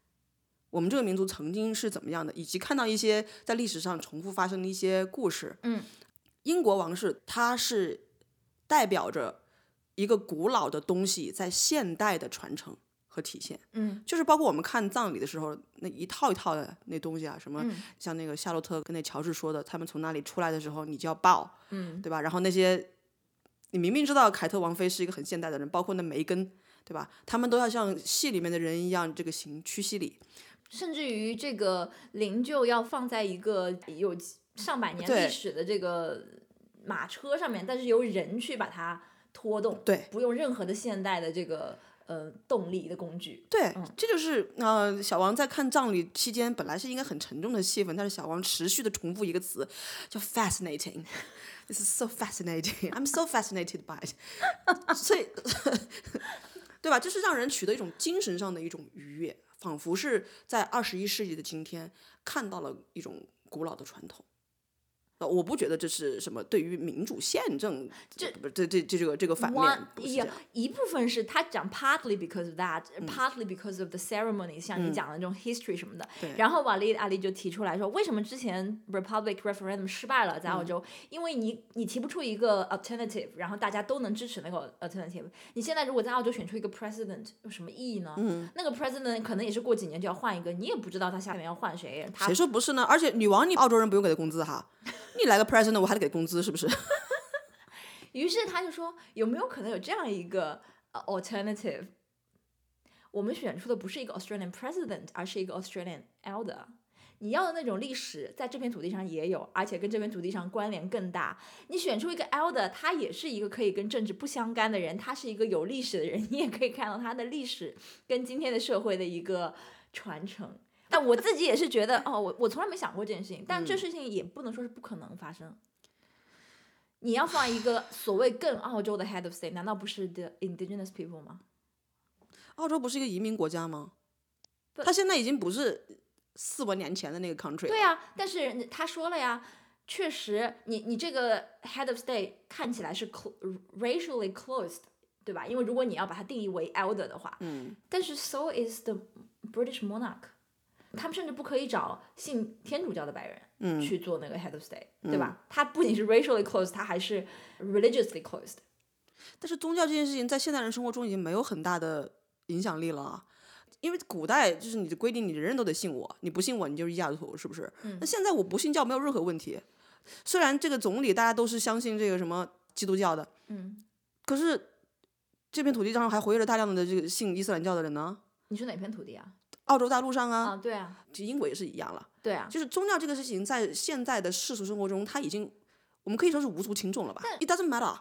[SPEAKER 1] 我们这个民族曾经是怎么样的，以及看到一些在历史上重复发生的一些故事。
[SPEAKER 2] 嗯，
[SPEAKER 1] 英国王室它是代表着一个古老的东西在现代的传承和体现。
[SPEAKER 2] 嗯，
[SPEAKER 1] 就是包括我们看葬礼的时候，那一套一套的那东西啊，什么、
[SPEAKER 2] 嗯
[SPEAKER 1] 像那个夏洛特跟那乔治说的，他们从那里出来的时候，你就要抱，
[SPEAKER 2] 嗯，
[SPEAKER 1] 对吧？然后那些你明明知道凯特王妃是一个很现代的人，包括那梅根，对吧？他们都要像戏里面的人一样，这个行屈膝礼。
[SPEAKER 2] 甚至于这个灵柩要放在一个有上百年历史的这个马车上面，但是由人去把它拖动，
[SPEAKER 1] 对
[SPEAKER 2] 不用任何的现代的这个呃动力的工具。
[SPEAKER 1] 对，这就是呃，小王在看葬礼期间本来是应该很沉重的气氛，但是小王持续的重复一个词，叫 fascinating。This is so fascinating. I'm so fascinated by it. 所以，对吧？就是让人取得一种精神上的一种愉悦，仿佛是在二十一世纪的今天看到了一种古老的传统。呃，我不觉得这是什么对于民主宪政，这不这这这这个这个反面不是这样。
[SPEAKER 2] 一部分是他讲 partly because of that，partly、because of the ceremony，像你讲的这种 history 什么的。
[SPEAKER 1] 对
[SPEAKER 2] 然后瓦利阿里就提出来说，为什么之前 Republic referendum 失败了在澳洲？因为你你提不出一个 alternative，然后大家都能支持那个 alternative。你现在如果在澳洲选出一个 president，有什么意义呢？那个 president 可能也是过几年就要换一个，你也不知道他下面要换谁。他
[SPEAKER 1] 谁说不是呢？而且女王，你澳洲人不用给他工资哈，你来个 president 我还得给工资，是不是？
[SPEAKER 2] 于是他就说，有没有可能有这样一个、alternative？我们选出的不是一个 Australian president，而是一个 Australian elder。你要的那种历史，在这片土地上也有，而且跟这片土地上关联更大。你选出一个 elder，他也是一个可以跟政治不相干的人，他是一个有历史的人，你也可以看到他的历史跟今天的社会的一个传承。但我自己也是觉得，哦，我我从来没想过这件事情，但这事情也不能说是不可能发生。你要放一个所谓更澳洲的 head of state，难道不是 the indigenous people 吗？
[SPEAKER 1] 澳洲不是一个移民国家吗？
[SPEAKER 2] 不
[SPEAKER 1] 它现在已经不是四万年前的那个 country。
[SPEAKER 2] 对呀、但是他说了呀，确实你，你这个 head of state 看起来是 cl racially closed，对吧？因为如果你要把它定义为 elder 的话，
[SPEAKER 1] 嗯，
[SPEAKER 2] 但是 so is the British monarch，他们甚至不可以找信天主教的白人，
[SPEAKER 1] 嗯
[SPEAKER 2] 去做那个 head of state，、对吧？他不仅是 racially closed，他还是 religiously closed。
[SPEAKER 1] 但是宗教这件事情在现代人生活中已经没有很大的影响力了啊。因为古代就是你的规定，你人人都得信我，你不信我，你就是异教徒，是不是？那现在我不信教没有任何问题。虽然这个总理大家都是相信这个什么基督教的，
[SPEAKER 2] 嗯，
[SPEAKER 1] 可是这片土地上还活跃着大量的这个信伊斯兰教的人呢。
[SPEAKER 2] 你说哪片土地啊？
[SPEAKER 1] 澳洲大陆上啊，
[SPEAKER 2] 啊，对啊，
[SPEAKER 1] 其实英国也是一样了。
[SPEAKER 2] 对啊，
[SPEAKER 1] 就是宗教这个事情，在现在的世俗生活中，它已经我们可以说是无足轻重了吧？It doesn't matter。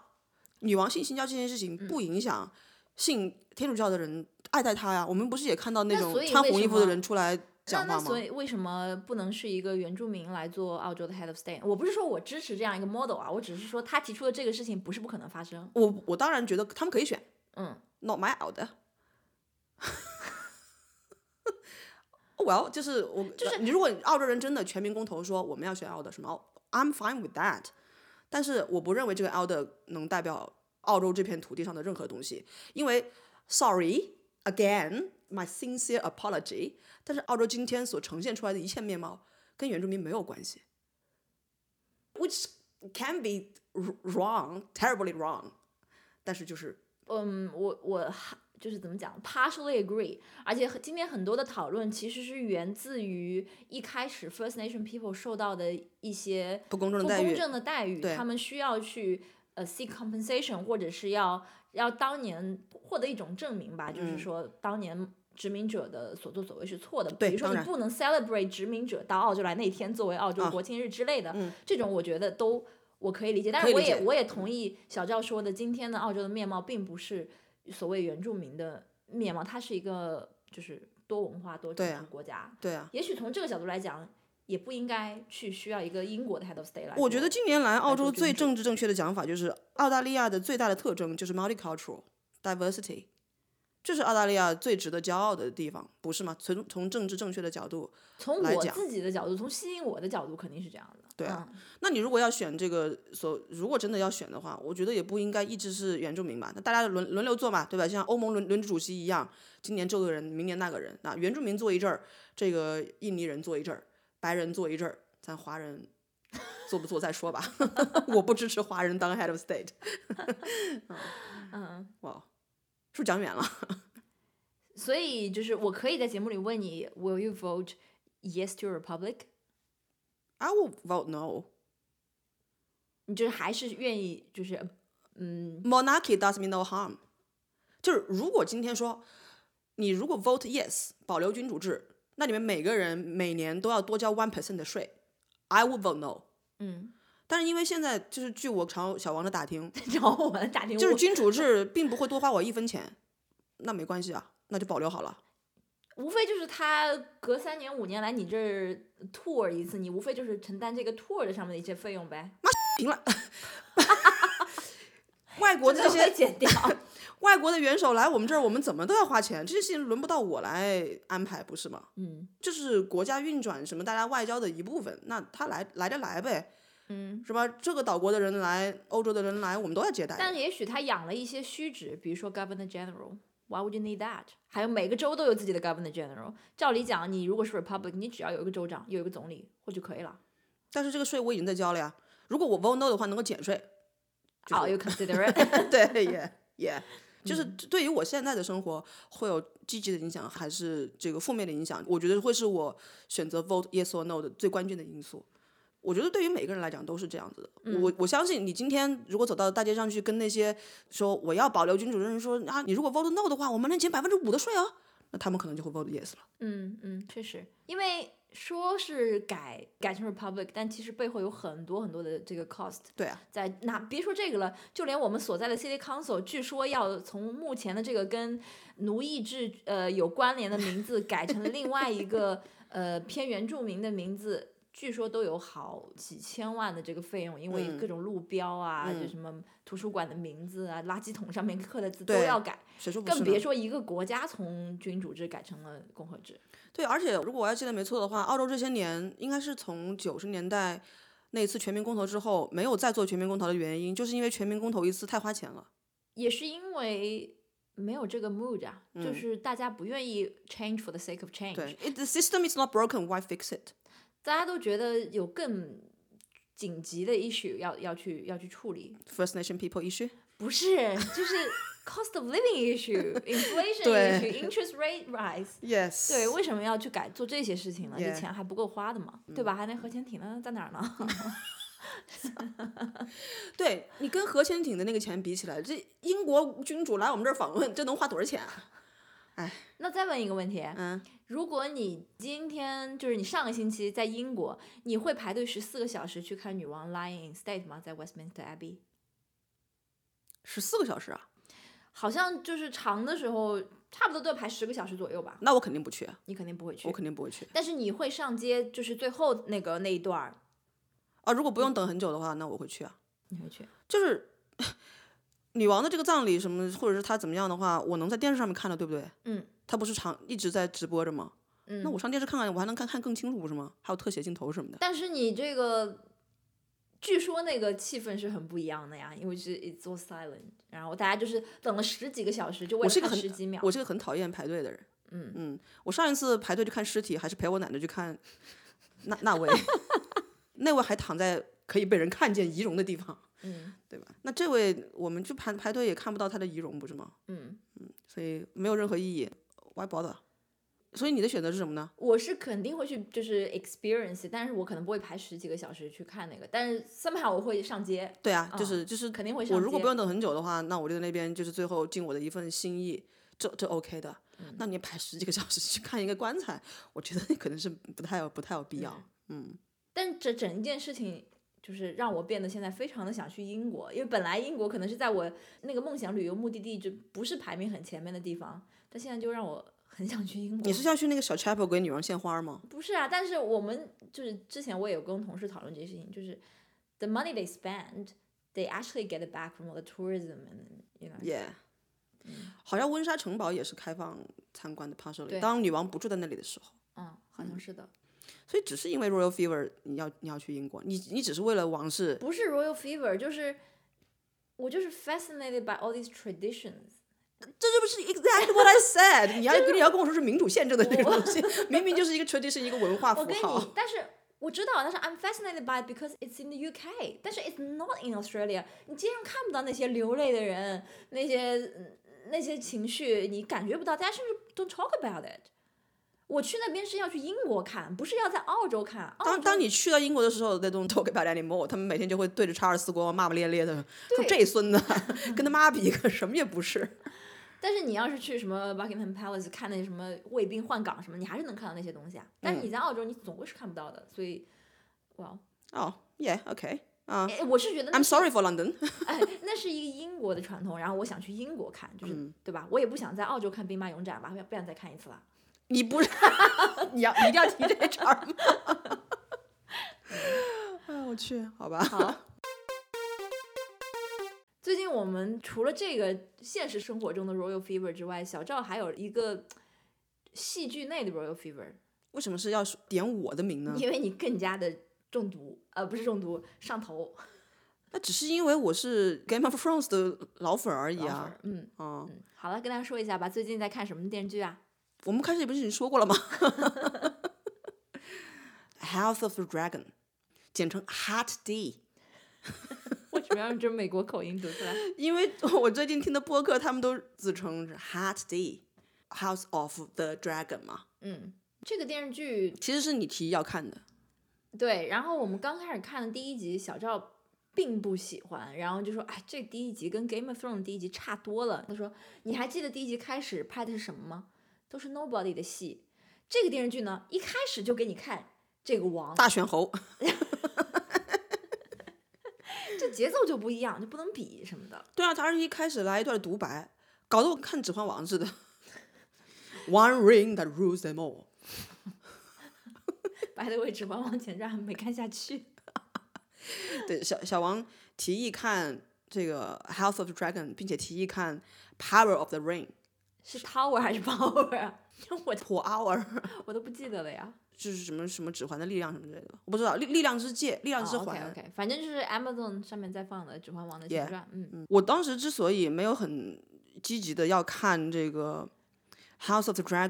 [SPEAKER 1] 女王信新教这件事情
[SPEAKER 2] 嗯
[SPEAKER 1] 不影响信天主教的人爱戴她呀。我们不是也看到那种穿红衣服的人出来
[SPEAKER 2] 那
[SPEAKER 1] 讲话吗
[SPEAKER 2] 那所？以为什么不能是一个原住民来做澳洲的 head of state？我不是说我支持这样一个 model 啊，我只是说他提出的这个事情不是不可能发生。
[SPEAKER 1] 我我当然觉得他们可以选
[SPEAKER 2] 嗯
[SPEAKER 1] ，，Not my elder。Well，就是我，就是你。如果澳洲人真的全民公投说我们要选澳的什么，I'm fine with that。但是我不认为这个澳的能代表澳洲这片土地上的任何东西，因为 Sorry again, my sincere apology。但是澳洲今天所呈现出来的一切面貌跟原住民没有关系，which can be wrong, terribly wrong。但是就是，
[SPEAKER 2] 嗯，我我还。就是怎么讲，partially agree。而且今天很多的讨论其实是源自于一开始 First Nation people 受到的一些
[SPEAKER 1] 不公正的
[SPEAKER 2] 不公
[SPEAKER 1] 待遇。
[SPEAKER 2] 正的待遇，他们需要去呃 seek compensation，或者是要要当年获得一种证明吧，就是说当年。殖民者的所作所为是错的，
[SPEAKER 1] 对
[SPEAKER 2] 比如说你不能 celebrate 殖民者到澳洲来那天作为澳洲
[SPEAKER 1] 啊
[SPEAKER 2] 国庆日之类的，
[SPEAKER 1] 嗯
[SPEAKER 2] 这种我觉得都我可以理解。但是我也我也同意小赵说的，今天的澳洲的面貌并不是所谓原住民的面貌，它是一个就是多文化多种族国家。
[SPEAKER 1] 对啊，
[SPEAKER 2] 也许从这个角度来讲，也不应该去需要一个英国的 head of state 来做。
[SPEAKER 1] 我觉得近年来澳洲最政治正确的讲法就是，澳大利亚的最大的特征就是 multicultural diversity，这是澳大利亚最值得骄傲的地方，不是吗？从从政治正确的角度，
[SPEAKER 2] 从我自己的角度，从吸引我的角度，肯定是这样的。
[SPEAKER 1] 对啊
[SPEAKER 2] 嗯
[SPEAKER 1] 那你如果要选这个所，如果真的要选的话，我觉得也不应该一直是原住民吧，那大家轮轮流做嘛，对吧？像欧盟轮轮主席一样，今年这个人，明年那个人，那原住民做一阵儿，这个印尼人做一阵儿，白人做一阵儿，咱华人做不做再说吧。我不支持华人当 head of state。
[SPEAKER 2] 嗯，
[SPEAKER 1] 哇，是不是讲远了？
[SPEAKER 2] 所以就是我可以在节目里问你，Will you vote yes to republic？
[SPEAKER 1] I will vote no.
[SPEAKER 2] 你就是还是愿意就是嗯
[SPEAKER 1] Monarchy does me no harm。就是如果今天说你如果 vote yes 保留君主制，那你们每个人每年都要多交 one percent 的税，I would vote no。
[SPEAKER 2] 嗯，
[SPEAKER 1] 但是因为现在就是据我朝小王的打听，
[SPEAKER 2] 然后我们打听
[SPEAKER 1] 就是君主制并不会多花我一分钱，那没关系啊，那就保留好了。
[SPEAKER 2] 无非就是他隔三年五年来你这儿 tour 一次，你无非就是承担这个 tour 的上面的一些费用呗。
[SPEAKER 1] 平了，外国的这些
[SPEAKER 2] 剪掉。
[SPEAKER 1] 外国的元首来我们这儿，我们怎么都要花钱，这些事情轮不到我来安排，不是吗？
[SPEAKER 2] 嗯
[SPEAKER 1] 这是国家运转什么大家外交的一部分，那他来来就来呗，
[SPEAKER 2] 嗯，
[SPEAKER 1] 是吧？这个岛国的人来，欧洲的人来，我们都要接待。
[SPEAKER 2] 但也许他养了一些虚职，比如说 Governor General。Why would you need that？还有每个州都有自己的 Governor General。照理讲，你如果是 Republic，你只要有一个州长，有一个总理，或就可以了。
[SPEAKER 1] 但是这个税我已经在交了呀，如果我 vote no 的话，能够减税。
[SPEAKER 2] 哦、y o u consider it
[SPEAKER 1] 对，也也，就是对于我现在的生活会有积极的影响，还是这个负面的影响？我觉得会是我选择 vote yes or no 的最关键的因素。我觉得对于每个人来讲都是这样子的。我我相信你今天如果走到大街上去跟那些说我要保留君主制的人说啊，你如果 vote no 的话，我们能减百分之五的税啊，那他们可能就会 vote yes 了。
[SPEAKER 2] 嗯嗯，确实，因为说是改改成 Republic，但其实背后有很多很多的这个 cost
[SPEAKER 1] 对啊，
[SPEAKER 2] 在。那别说这个了，就连我们所在的 City Council，据说要从目前的这个跟奴役制呃有关联的名字改成另外一个呃偏原住民的名字。据说都有好几千万的这个费用，因为
[SPEAKER 1] 嗯
[SPEAKER 2] 各种路标啊，就
[SPEAKER 1] 嗯
[SPEAKER 2] 什么图书馆的名字啊、垃圾桶上面刻的字都要改？更别说一个国家从君主制改成了共和制。
[SPEAKER 1] 对，而且如果我要记得没错的话，澳洲这些年应该是从九十年代那次全民公投之后，没有再做全民公投的原因，就是因为全民公投一次太花钱了。
[SPEAKER 2] 也是因为没有这个 mood 啊，就是大家不愿意 change for the sake of change，
[SPEAKER 1] 对 the system is not broken, why fix it？
[SPEAKER 2] 大家都觉得有更紧急的 issue 要要去要去处理
[SPEAKER 1] ，First Nation people issue？
[SPEAKER 2] 不是，就是 cost of living issue、inflation issue、interest rate rise。
[SPEAKER 1] Yes。
[SPEAKER 2] 对，为什么要去改做这些事情呢？这钱还不够花的嘛，对吧？还那核潜艇呢，在哪儿呢？
[SPEAKER 1] 对你跟核潜艇的那个钱比起来，这英国君主来我们这儿访问，这能花多少钱啊？
[SPEAKER 2] 哎那再问一个问题，
[SPEAKER 1] 嗯，
[SPEAKER 2] 如果你今天就是你上个星期在英国，你会排队十四个小时去看女王 lying in state 吗？在 Westminster Abbey？
[SPEAKER 1] 十四个小时啊？
[SPEAKER 2] 好像就是长的时候，差不多都要排十个小时左右吧。
[SPEAKER 1] 那我肯定不去啊，
[SPEAKER 2] 你肯定不会去
[SPEAKER 1] 我，肯定不会去
[SPEAKER 2] 但是你会上街，就是最后那个那一段儿，
[SPEAKER 1] 啊。如果不用等很久的话，那我会去啊。
[SPEAKER 2] 你会去。
[SPEAKER 1] 就是 女王的这个葬礼什么，或者是她怎么样的话，我能在电视上面看到，对不对？
[SPEAKER 2] 嗯。
[SPEAKER 1] 她不是常一直在直播着吗？
[SPEAKER 2] 嗯，
[SPEAKER 1] 那我上电视看看，我还能看看更清楚，不是吗？还有特写镜头什么的。
[SPEAKER 2] 但是你这个，据说那个气氛是很不一样的呀，因为是 it's all silent，然后大家就是等了十几个小时，就为了看
[SPEAKER 1] 我是个很
[SPEAKER 2] 十几秒。
[SPEAKER 1] 我是个很讨厌排队的人。
[SPEAKER 2] 嗯
[SPEAKER 1] 嗯，我上一次排队去看尸体，还是陪我奶奶去看那那位，那位还躺在可以被人看见仪容的地方，
[SPEAKER 2] 嗯
[SPEAKER 1] 对吧？那这位我们去排排队也看不到他的仪容，不是吗？
[SPEAKER 2] 嗯，
[SPEAKER 1] 所以没有任何意义，why bother？所以你的选择是什么呢？
[SPEAKER 2] 我是肯定会去就是 experience，但是我可能不会排十几个小时去看那个，但是 somehow 我会上街，
[SPEAKER 1] 对啊，就
[SPEAKER 2] 嗯
[SPEAKER 1] 是就是
[SPEAKER 2] 肯定会上
[SPEAKER 1] 我如果不用等很久的话，那我就在那边就是最后尽我的一份心意，这这 OK 的。
[SPEAKER 2] 嗯
[SPEAKER 1] 那你排十几个小时去看一个棺材，我觉得可能是不太有不太有必要。嗯
[SPEAKER 2] 但这整一件事情就是让我变得现在非常的想去英国，因为本来英国可能是在我那个梦想旅游目的地就不是排名很前面的地方，但现在就让我很想去英国。
[SPEAKER 1] 你是要去那个小 chapel 给女王献花吗？
[SPEAKER 2] 不是啊？但是我们就是之前我也有跟同事讨论这些事情，就是 the money they spend, they actually get it back from all the tourism and you know.
[SPEAKER 1] Yeah，好像温莎城堡也是开放参观的 partially，当女王不住在那里的时候。
[SPEAKER 2] 嗯，好像是的。
[SPEAKER 1] 所以只是因为 royal fever，你要你要去英国，你你只是为了王室，
[SPEAKER 2] 不是 royal fever，就是我就是 fascinated by all these traditions。
[SPEAKER 1] 这就不是 exactly what I said 你要你要跟我说是民主宪政的这个东西，明明就是一个 tradition，一个文化符
[SPEAKER 2] 我跟你
[SPEAKER 1] 号。，
[SPEAKER 2] 但是我知道，但是 I'm fascinated by it because it's in the UK，但是 it's not in Australia。你街上看不到那些流泪的人，那些嗯那些情绪，你感觉不到，大家甚至 don't talk about it。我去那边是要去英国看，不是要在澳洲看。洲
[SPEAKER 1] 当当你去到英国的时候，they don't talk about anymore，他们每天就会对着查尔斯国王骂骂咧咧的，说这孙子 跟他妈比个什么也不是。
[SPEAKER 2] 但是你要是去什么 Buckingham Palace 看那什么卫兵换岗什么，你还是能看到那些东西啊。但是你在澳洲，你总归是看不到的。所以，哇，
[SPEAKER 1] 哦、yeah，OK，啊、
[SPEAKER 2] 哎我是觉得那
[SPEAKER 1] I'm sorry for London
[SPEAKER 2] 哎，那是一个英国的传统，然后我想去英国看，就是、
[SPEAKER 1] 嗯
[SPEAKER 2] 对吧？我也不想在澳洲看兵马俑展吧，不想再看一次了。
[SPEAKER 1] 你不是 你要你一定要提这茬儿吗？哎，我去，好吧。
[SPEAKER 2] 好，最近我们除了这个现实生活中的 royal fever 之外，小赵还有一个戏剧内的 royal fever，
[SPEAKER 1] 为什么是要点我的名呢？
[SPEAKER 2] 因为你更加的中毒，呃，不是中毒，上头。
[SPEAKER 1] 那只是因为我是 Game of Thrones 的老粉而已啊。
[SPEAKER 2] 嗯
[SPEAKER 1] 嗯，
[SPEAKER 2] 嗯，好了，跟大家说一下吧，最近在看什么电视剧啊？
[SPEAKER 1] 我们开始不是已经说过了吗？House of the Dragon，简称 Hot D。
[SPEAKER 2] 为什么要用这美国口音读出来？
[SPEAKER 1] 因为我最近听的播客，他们都自称是 Hot Day House of the Dragon 嘛，
[SPEAKER 2] 嗯，这个电视剧
[SPEAKER 1] 其实是你提议要看的。
[SPEAKER 2] 对，然后我们刚开始看的第一集，小赵并不喜欢，然后就说：“哎，这第一集跟《Game of Thrones》第一集差多了。”他说：“你还记得第一集开始拍的是什么吗？都是 Nobody 的戏。这个电视剧呢，一开始就给你看这个王，
[SPEAKER 1] 大选猴，
[SPEAKER 2] 这节奏就不一样，就不能比什么的。
[SPEAKER 1] 对啊，他是一开始来一段独白，搞得我看《指环王》似的。One ring that rules them all。
[SPEAKER 2] 白的位指环王前传还没看下去。
[SPEAKER 1] 对，小小王提议看这个《House of Dragon》，并且提议看《Power of the Ring》
[SPEAKER 2] 是 Tower 还是 Power 啊？我
[SPEAKER 1] per hour，
[SPEAKER 2] 我都不记得了呀。
[SPEAKER 1] 就是什么什么指环的力量什么之类的，我不知道。力力量之戒，力量之
[SPEAKER 2] 哦、
[SPEAKER 1] 环。
[SPEAKER 2] OK OK，反正就是 Amazon 上面在放的《指环王》的前传。嗯，
[SPEAKER 1] 嗯，我当时之所以没有很积极的要看这个《House of the Dragon》，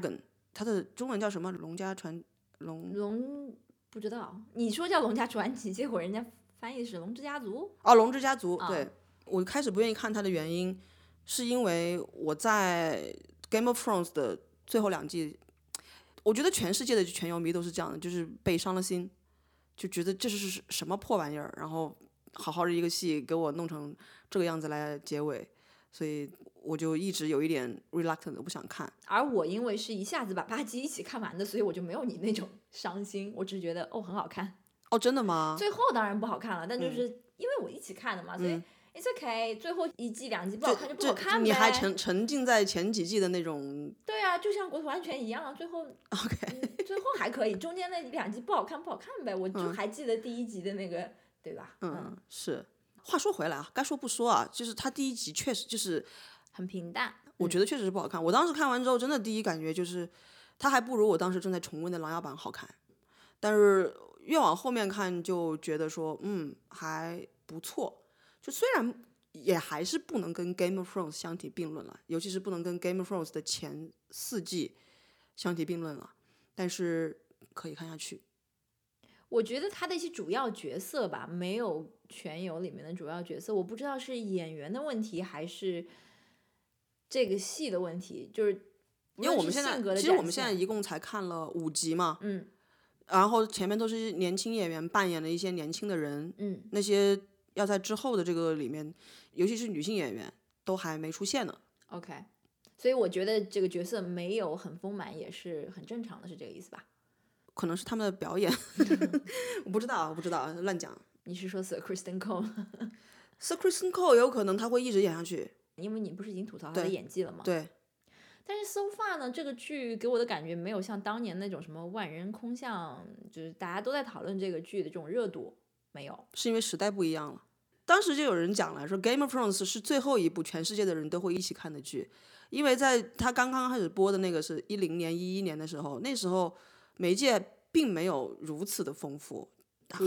[SPEAKER 1] 它的中文叫什么？龙家传龙
[SPEAKER 2] 龙不知道，你说叫《龙家传奇》，结果人家翻译是《龙之家族
[SPEAKER 1] 哦，龙之家族。
[SPEAKER 2] 啊
[SPEAKER 1] 对我开始不愿意看它的原因，是因为我在《Game of Thrones》的最后两季，我觉得全世界的全游迷都是这样的，就是被伤了心，就觉得这是什么破玩意儿，然后好好的一个戏给我弄成这个样子来结尾，所以我就一直有一点 reluctant，我不想看。》，
[SPEAKER 2] 而我因为是一下子把八集一起看完的，所以我就没有你那种伤心，我只是觉得哦很好看。
[SPEAKER 1] 哦，真的吗？
[SPEAKER 2] 最后当然不好看了，但就是因为我一起看的嘛，所以
[SPEAKER 1] 嗯
[SPEAKER 2] it's okay。最后一季两集不好看就不好看呗。
[SPEAKER 1] 你还沉沉浸在前几季的那种
[SPEAKER 2] 对啊，就像国土安全一样啊，最后
[SPEAKER 1] OK，
[SPEAKER 2] 嗯最后还可以，中间那两集不好看不好看呗，我就还记得第一集的那个，对吧？
[SPEAKER 1] 嗯，是。话说回来啊，该说不说啊，就是它第一集确实就是
[SPEAKER 2] 很平淡。
[SPEAKER 1] 我觉得确实是不好看。我当时看完之后，真的第一感觉就是，它还不如我当时正在重温的《琅琊榜》好看。但是越往后面看，就觉得说，嗯，还不错。就虽然也还是不能跟《Game of Thrones》相提并论了，尤其是不能跟《Game of Thrones》的前四季相提并论了，但是可以看下去。
[SPEAKER 2] 我觉得他的一些主要角色吧，没有全游里面的主要角色，我不知道是演员的问题还是这个戏的问题，就是
[SPEAKER 1] 因为我们现在其实我们现在一共才看了五集嘛，
[SPEAKER 2] 嗯
[SPEAKER 1] 然后前面都是年轻演员扮演了一些年轻的人，
[SPEAKER 2] 嗯
[SPEAKER 1] 那些要在之后的这个里面，尤其是女性演员都还没出现呢。
[SPEAKER 2] OK，所以我觉得这个角色没有很丰满也是很正常的，是这个意思吧？
[SPEAKER 1] 可能是他们的表演，我不知道，我不知道，乱讲。
[SPEAKER 2] 你是说 Sir Kristen
[SPEAKER 1] Cole？Sir Kristen Cole 有可能他会一直演下去，
[SPEAKER 2] 因为你不是已经吐槽他的演技了吗？
[SPEAKER 1] 对，
[SPEAKER 2] 但是 so far 呢，这个剧给我的感觉没有像当年那种什么万人空巷，就是大家都在讨论这个剧的这种热度，没有。
[SPEAKER 1] 是因为时代不一样了。当时就有人讲了，说《Game of Thrones》是最后一部全世界的人都会一起看的剧，因为在它刚刚开始播的那个是一零年、一一年的时候，那时候媒介并没有如此的丰富，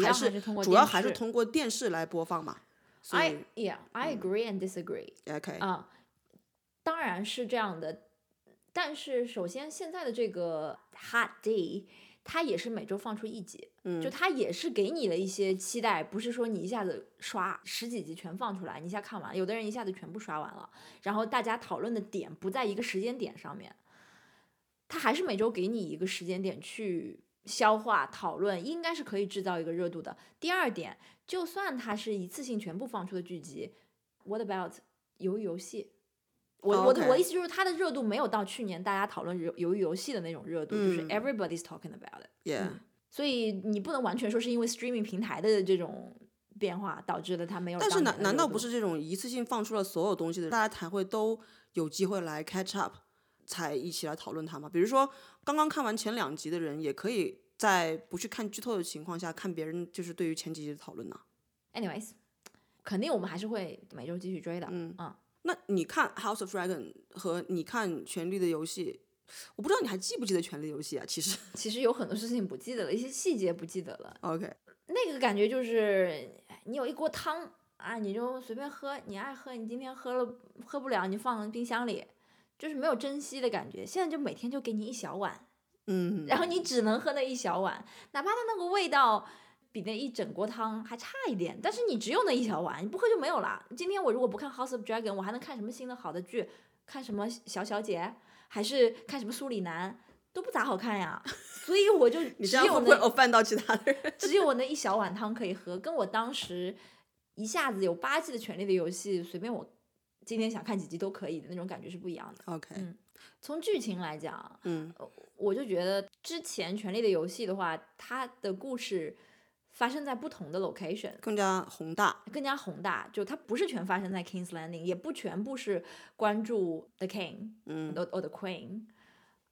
[SPEAKER 2] 还是
[SPEAKER 1] 主要还是通过电视来播放嘛。所
[SPEAKER 2] I
[SPEAKER 1] 以
[SPEAKER 2] yeah I agree and
[SPEAKER 1] disagree，OK，
[SPEAKER 2] 啊，当然是这样的。但是首先现在的这个 Hot Day，它也是每周放出一集，
[SPEAKER 1] 嗯
[SPEAKER 2] 就它也是给你了一些期待，不是说你一下子刷十几集全放出来，你一下看完，有的人一下子全部刷完了，然后大家讨论的点不在一个时间点上面，它还是每周给你一个时间点去消化讨论，应该是可以制造一个热度的。第二点，就算它是一次性全部放出的剧集，What about 鱿鱼游戏？我我的我的意思就是它的热度没有到去年大家讨论游鱿鱼游戏的那种热度，就是
[SPEAKER 1] 嗯
[SPEAKER 2] everybody's talking about it。
[SPEAKER 1] ，Yeah，
[SPEAKER 2] 所以你不能完全说是因为 streaming 平台的这种变化导致了它没有
[SPEAKER 1] 但是。难难道不是这种一次性放出了所有东西的，大家才会都有机会来 catch up，才一起来讨论它吗？比如说刚刚看完前两集的人，也可以在不去看剧透的情况下看别人就是对于前几集的讨论呢
[SPEAKER 2] ？？Anyways，肯定我们还是会每周继续追的。
[SPEAKER 1] 嗯
[SPEAKER 2] 嗯
[SPEAKER 1] 那你看《House of Dragon》和你看《权力的游戏》，我不知道你还记不记得《权力的游戏》啊？其实
[SPEAKER 2] 其实有很多事情不记得了，一些细节不记得了。
[SPEAKER 1] ，OK，
[SPEAKER 2] 那个感觉就是你有一锅汤啊，你就随便喝，你爱喝，你今天喝了喝不了，你放冰箱里，就是没有珍惜的感觉。现在就每天就给你一小碗，
[SPEAKER 1] 嗯，
[SPEAKER 2] 然后你只能喝那一小碗，哪怕它那个味道比那一整锅汤还差一点，但是你只有那一小碗，你不喝就没有了。今天我如果不看《House of Dragon》，我还能看什么新的好的剧？看什么小小姐，还是看什么苏里南，都不咋好看呀。所以我就
[SPEAKER 1] 你
[SPEAKER 2] 只有那
[SPEAKER 1] offend 到其他的人？
[SPEAKER 2] 只有我那一小碗汤可以喝，跟我当时一下子有八季的《权力的游戏》，随便我今天想看几集都可以的那种感觉是不一样的。
[SPEAKER 1] OK，
[SPEAKER 2] 嗯从剧情来讲，
[SPEAKER 1] 嗯
[SPEAKER 2] 我就觉得之前《权力的游戏》的话，它的故事发生在不同的 location，
[SPEAKER 1] 更加宏大。
[SPEAKER 2] 更加宏大，就它不是全发生在 King's Landing，也不全部是关注 the King，
[SPEAKER 1] 嗯
[SPEAKER 2] ，or the Queen，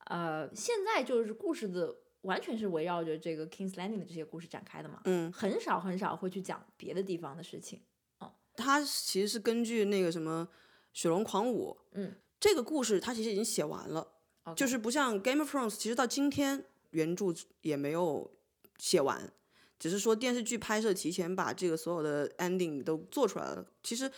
[SPEAKER 2] 呃，现在就是故事的完全是围绕着这个 King's Landing 的这些故事展开的嘛，
[SPEAKER 1] 嗯，
[SPEAKER 2] 很少很少会去讲别的地方的事情。
[SPEAKER 1] 哦它其实是根据那个什么《雪龙狂舞》，
[SPEAKER 2] 嗯，
[SPEAKER 1] 这个故事它其实已经写完了就是不像《Game of Thrones》，其实到今天原著也没有写完，只是说电视剧拍摄提前把这个所有的 ending 都做出来了。其实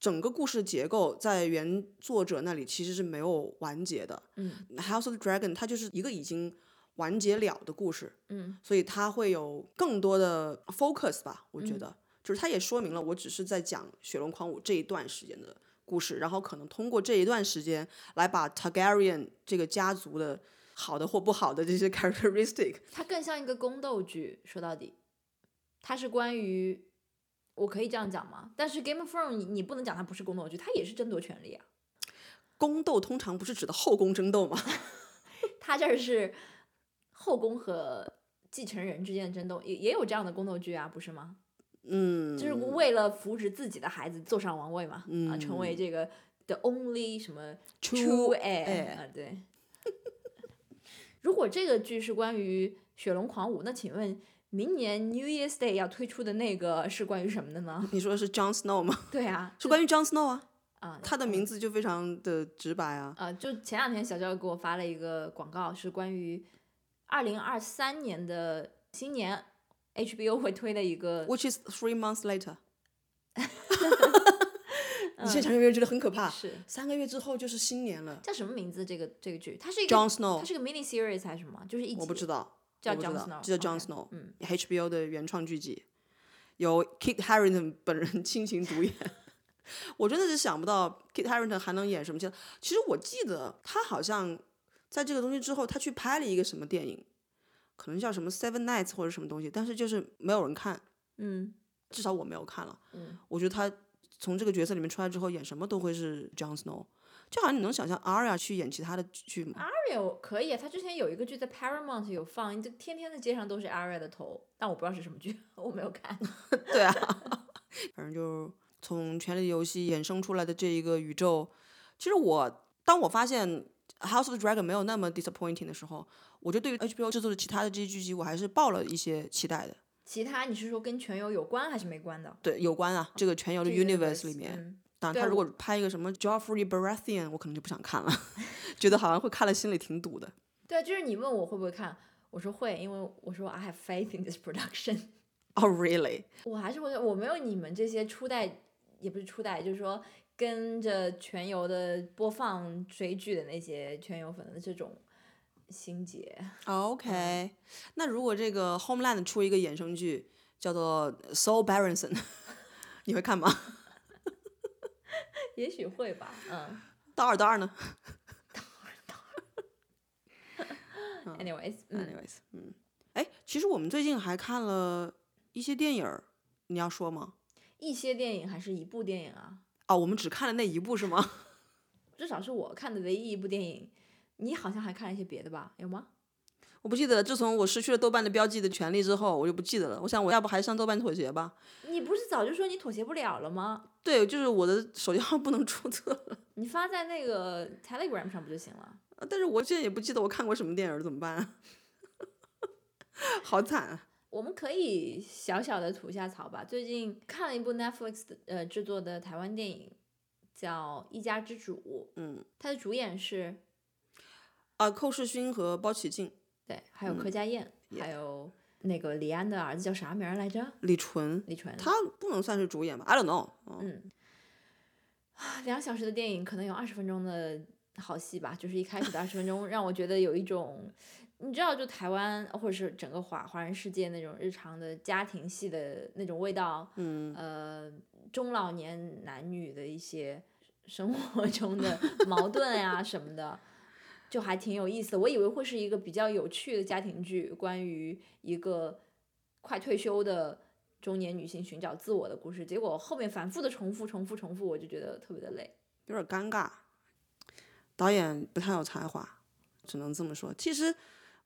[SPEAKER 1] 整个故事结构在原作者那里其实是没有完结的。
[SPEAKER 2] 嗯《
[SPEAKER 1] House of Dragon》它就是一个已经完结了的故事，
[SPEAKER 2] 嗯
[SPEAKER 1] 所以它会有更多的 focus 吧，我觉
[SPEAKER 2] 嗯
[SPEAKER 1] 得，就是它也说明了我只是在讲雪龙狂舞这一段时间的故事，然后可能通过这一段时间来把 Targaryen 这个家族的好的或不好的这些 characteristic，
[SPEAKER 2] 它更像一个宫斗剧，说到底，它是关于，我可以这样讲吗？但是 Game of Thrones 你你不能讲它不是宫斗剧，它也是争夺权力啊。
[SPEAKER 1] 宫斗通常不是指的后宫争斗吗？
[SPEAKER 2] 它这儿是后宫和继承人之间的争斗，也也有这样的宫斗剧啊，不是吗？
[SPEAKER 1] 嗯，
[SPEAKER 2] 就是为了扶植自己的孩子坐上王位嘛，啊，成为
[SPEAKER 1] 嗯
[SPEAKER 2] 这个 the only 什么
[SPEAKER 1] True
[SPEAKER 2] heir 啊，对。如果这个剧是关于雪龙狂舞，那请问明年 New Year's Day 要推出的那个是关于什么的呢？
[SPEAKER 1] 你说的是 Jon Snow 吗？
[SPEAKER 2] 对啊，
[SPEAKER 1] 是关于 Jon Snow 啊，
[SPEAKER 2] 啊，
[SPEAKER 1] 他的名字就非常的直白啊。
[SPEAKER 2] 啊，就前两天小娇给我发了一个广告，是关于二零二三年的新年 HBO 会推的一个
[SPEAKER 1] Which is three months later。你现在想有没有觉得很可怕？
[SPEAKER 2] 是
[SPEAKER 1] 三个月之后就是新年了。
[SPEAKER 2] 叫什么名字？这个这个剧，它是一个
[SPEAKER 1] Jon Snow
[SPEAKER 2] 它是个 mini series 还是什么？就是一集
[SPEAKER 1] 我不知道，
[SPEAKER 2] 叫
[SPEAKER 1] 我不知
[SPEAKER 2] Jon
[SPEAKER 1] 道
[SPEAKER 2] Snow，
[SPEAKER 1] 就叫 Jon Snow，
[SPEAKER 2] 嗯
[SPEAKER 1] HBO 的原创剧集，由 Kit Harington 本人 亲情主演。我真的是想不到 Kit Harington 还能演什么其他。其实我记得他好像在这个东西之后，他去拍了一个什么电影，可能叫什么 Seven Nights 或者什么东西，但是就是没有人看，
[SPEAKER 2] 嗯
[SPEAKER 1] 至少我没有看了。
[SPEAKER 2] 嗯，
[SPEAKER 1] 我觉得他从这个角色里面出来之后，演什么都会是 Jon Snow，就好像你能想象 Aria 去演其他的剧吗
[SPEAKER 2] ？Aria 可以啊，他之前有一个剧在 Paramount 有放，就天天的街上都是 Aria 的头，但我不知道是什么剧，我没有看。
[SPEAKER 1] 对啊，反正就从《权力的游戏》衍生出来的这一个宇宙，其实我当我发现《House of the Dragon》没有那么 disappointing 的时候，我就对于 HBO 制作的其他的这些剧集，我还是抱了一些期待的。
[SPEAKER 2] 其他你是说跟全游有关还是没关的？
[SPEAKER 1] 对，有关啊，这个全游的 universe 里面，
[SPEAKER 2] 嗯
[SPEAKER 1] 当然他如果拍一个什么 Joffrey Baratheon，我可能就不想看了，觉得好像会看了心里挺堵的。
[SPEAKER 2] 对啊，就是你问我会不会看，我说会，因为我说 I have faith in this production。
[SPEAKER 1] Oh、r e a l l y
[SPEAKER 2] 我还是会，我没有你们这些初代，也不是初代，就是说跟着全游的播放追剧的那些全游粉的这种心结。
[SPEAKER 1] OK，、那如果这个 Homeland 出一个衍生剧叫做 Soul Baronson，你会看吗？
[SPEAKER 2] 也许会吧，嗯。
[SPEAKER 1] 大二大二呢大二大二
[SPEAKER 2] Anyways，嗯
[SPEAKER 1] ，？Anyways，嗯，哎，其实我们最近还看了一些电影儿，你要说吗？
[SPEAKER 2] 一些电影还是一部电影啊，
[SPEAKER 1] 哦，我们只看了那一部是吗？
[SPEAKER 2] 至少是我看的唯一一部电影。你好像还看了一些别的吧？有吗？
[SPEAKER 1] 我不记得了。自从我失去了豆瓣的标记的权利之后，我就不记得了。我想我要不还是上豆瓣妥协吧？
[SPEAKER 2] 你不是早就说你妥协不了了吗？
[SPEAKER 1] 对，就是我的手机号不能注册了。
[SPEAKER 2] 你发在那个 Telegram 上不就行了？
[SPEAKER 1] 啊但是我现在也不记得我看过什么电影儿，怎么办、啊？好惨啊！
[SPEAKER 2] 我们可以小小的吐一下槽吧。最近看了一部 Netflix 的呃制作的台湾电影，叫《一家之主》，
[SPEAKER 1] 嗯，
[SPEAKER 2] 它的主演是
[SPEAKER 1] 啊，寇世勋和包启静、
[SPEAKER 2] 对，还有柯佳燕，还有那个李安的儿子叫啥名儿来着？
[SPEAKER 1] 李纯，
[SPEAKER 2] 李纯。
[SPEAKER 1] 他不能算是主演吧？I don't know 嗯。
[SPEAKER 2] 嗯，两小时的电影可能有二十分钟的好戏吧，就是一开始的二十分钟让我觉得有一种，你知道，就台湾或者是整个华华人世界那种日常的家庭戏的那种味道，
[SPEAKER 1] 嗯，
[SPEAKER 2] 呃，中老年男女的一些生活中的矛盾呀、什么的。就还挺有意思的，我以为会是一个比较有趣的家庭剧，关于一个快退休的中年女性寻找自我的故事。结果后面反复的重复、重复、重复，我就觉得特别的累。
[SPEAKER 1] 有点尴尬。导演不太有才华，只能这么说。其实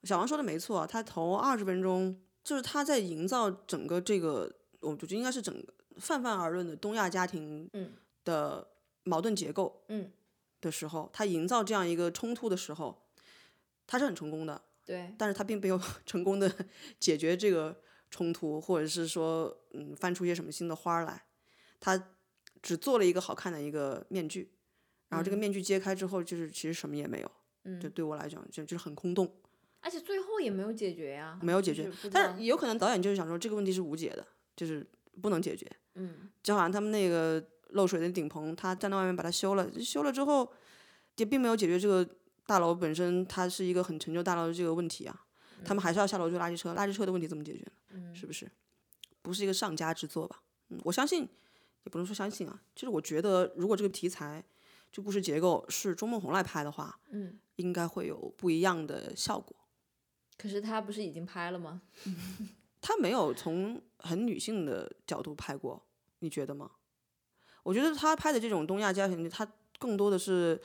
[SPEAKER 1] 小王说的没错，他头二十分钟就是他在营造整个这个，我觉得应该是整个泛泛而论的东亚家庭
[SPEAKER 2] 嗯
[SPEAKER 1] 的矛盾结构
[SPEAKER 2] 嗯，
[SPEAKER 1] 的时候，他营造这样一个冲突的时候，他是很成功的。
[SPEAKER 2] 对，
[SPEAKER 1] 但是他并没有 成功的解决这个冲突，或者是说，嗯，翻出一些什么新的花儿来。他只做了一个好看的一个面具，然后这个面具揭开之后，就是其实什么也没有。
[SPEAKER 2] 嗯
[SPEAKER 1] 就对我来讲，就就是很空洞，
[SPEAKER 2] 而且最后也没有解决呀，
[SPEAKER 1] 没有解决但是有可能导演就是想说这个问题是无解的，就是不能解决。
[SPEAKER 2] 嗯
[SPEAKER 1] 就好像他们那个漏水的顶棚，他站在外面把它修了，修了之后也并没有解决这个大楼本身它是一个很陈旧大楼的这个问题啊。他们还是要下楼追垃圾车，垃圾车的问题怎么解决呢？
[SPEAKER 2] 嗯
[SPEAKER 1] 是不是？不是一个上佳之作吧？嗯，我相信，也不能说相信啊，就是我觉得如果这个题材、这故事结构是钟梦红来拍的话，
[SPEAKER 2] 嗯。
[SPEAKER 1] 应该会有不一样的效果。
[SPEAKER 2] 可是他不是已经拍了吗？
[SPEAKER 1] 他没有从很女性的角度拍过，你觉得吗？我觉得他拍的这种东亚家庭，他更多的是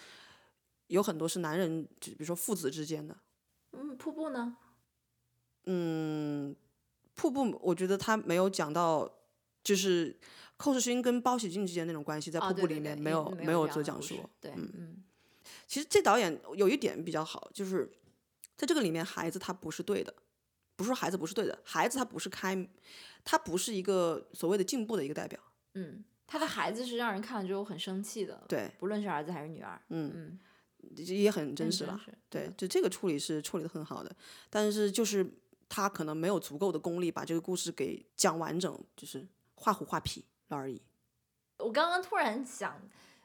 [SPEAKER 1] 有很多是男人，就比如说父子之间的。
[SPEAKER 2] 嗯，瀑布呢？
[SPEAKER 1] 嗯，瀑布，我觉得他没有讲到，就是寇世勋跟包喜静之间那种关系，在
[SPEAKER 2] 哦
[SPEAKER 1] 瀑布里面没有
[SPEAKER 2] 没
[SPEAKER 1] 有做讲述。
[SPEAKER 2] 对，
[SPEAKER 1] 嗯
[SPEAKER 2] 嗯
[SPEAKER 1] 其实这导演有一点比较好，就是在这个里面，孩子他不是对的，不是说孩子不是对的，孩子他不是开，他不是一个所谓的进步的一个代表。
[SPEAKER 2] 嗯，他的孩子是让人看了之后很生气的，
[SPEAKER 1] 对，
[SPEAKER 2] 不论是儿子还是女儿，
[SPEAKER 1] 嗯，
[SPEAKER 2] 嗯，
[SPEAKER 1] 也很真实了。
[SPEAKER 2] 实
[SPEAKER 1] 对，就这个处理是处理的很好的，但是就是他可能没有足够的功力把这个故事给讲完整，就是画虎画皮了而已。
[SPEAKER 2] 我刚刚突然想，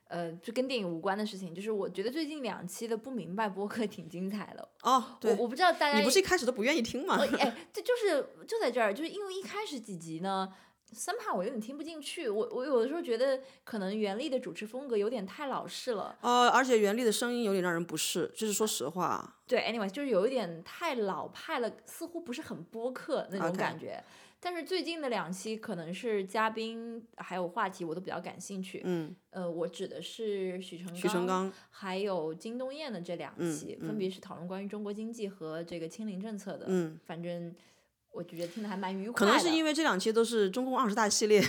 [SPEAKER 2] 呃，就跟电影无关的事情，就是我觉得最近两期的不明白播客挺精彩的。
[SPEAKER 1] 哦，对
[SPEAKER 2] 我，我不知道大家
[SPEAKER 1] 你不是一开始都不愿意听吗？
[SPEAKER 2] 我哎，这就是就在这儿，就是因为一开始几集呢，somehow 我有点听不进去。我我有的时候觉得可能袁立的主持风格有点太老式了。
[SPEAKER 1] 哦，而且袁立的声音有点让人不适，就是说实话。
[SPEAKER 2] 对，anyway，就是有一点太老派了，似乎不是很播客那种感觉。但是最近的两期可能是嘉宾还有话题我都比较感兴趣。
[SPEAKER 1] 嗯，
[SPEAKER 2] 呃，我指的是许成
[SPEAKER 1] 许成刚，
[SPEAKER 2] 还有金东彦的这两
[SPEAKER 1] 嗯
[SPEAKER 2] 期，
[SPEAKER 1] 嗯
[SPEAKER 2] 分别是讨论关于中国经济和这个清零政策的。
[SPEAKER 1] 嗯，
[SPEAKER 2] 反正我觉得听得还蛮愉快
[SPEAKER 1] 可。能是因为这两期都是中共二十大系列。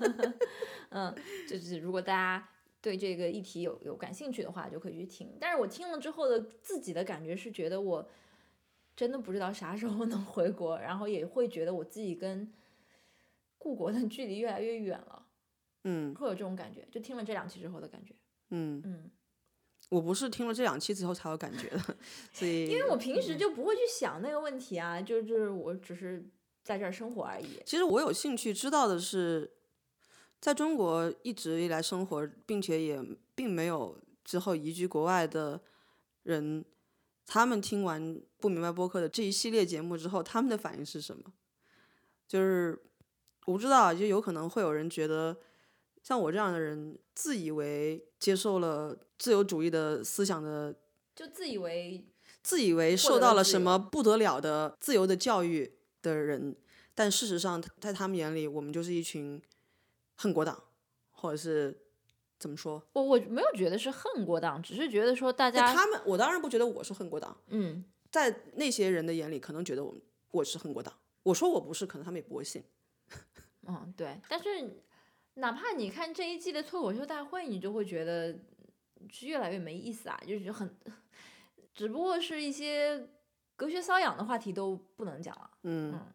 [SPEAKER 2] 嗯，就是如果大家对这个议题有有感兴趣的话，就可以去听。但是我听了之后的自己的感觉是觉得我真的不知道啥时候能回国，然后也会觉得我自己跟故国的距离越来越远了，
[SPEAKER 1] 嗯
[SPEAKER 2] 会有这种感觉。就听了这两期之后的感觉，
[SPEAKER 1] 嗯，
[SPEAKER 2] 嗯，
[SPEAKER 1] 我不是听了这两期之后才有感觉的，所以
[SPEAKER 2] 因为我平时就不会去想那个问题啊，就就是我只是在这儿生活而已。
[SPEAKER 1] 其实我有兴趣知道的是，在中国一直以来生活，并且也并没有之后移居国外的人，他们听完不明白播客的这一系列节目之后，他们的反应是什么？就是我不知道，就有可能会有人觉得，像我这样的人，自以为接受了自由主义的思想的
[SPEAKER 2] 就自以为
[SPEAKER 1] 自以为受到了什么不得了的自由的教育的人，但事实上，在他们眼里，我们就是一群恨国党，或者是怎么说？
[SPEAKER 2] 我我没有觉得是恨国党，只是觉得说大家
[SPEAKER 1] 他们，我当然不觉得我是恨国党，
[SPEAKER 2] 嗯
[SPEAKER 1] 在那些人的眼里，可能觉得我们我是恨国党。我说我不是，可能他们也不会信。
[SPEAKER 2] 嗯对，但是哪怕你看这一季的脱口秀大会，你就会觉得是越来越没意思啊，就是很，只不过是一些隔靴搔痒的话题都不能讲了。
[SPEAKER 1] 嗯，
[SPEAKER 2] 嗯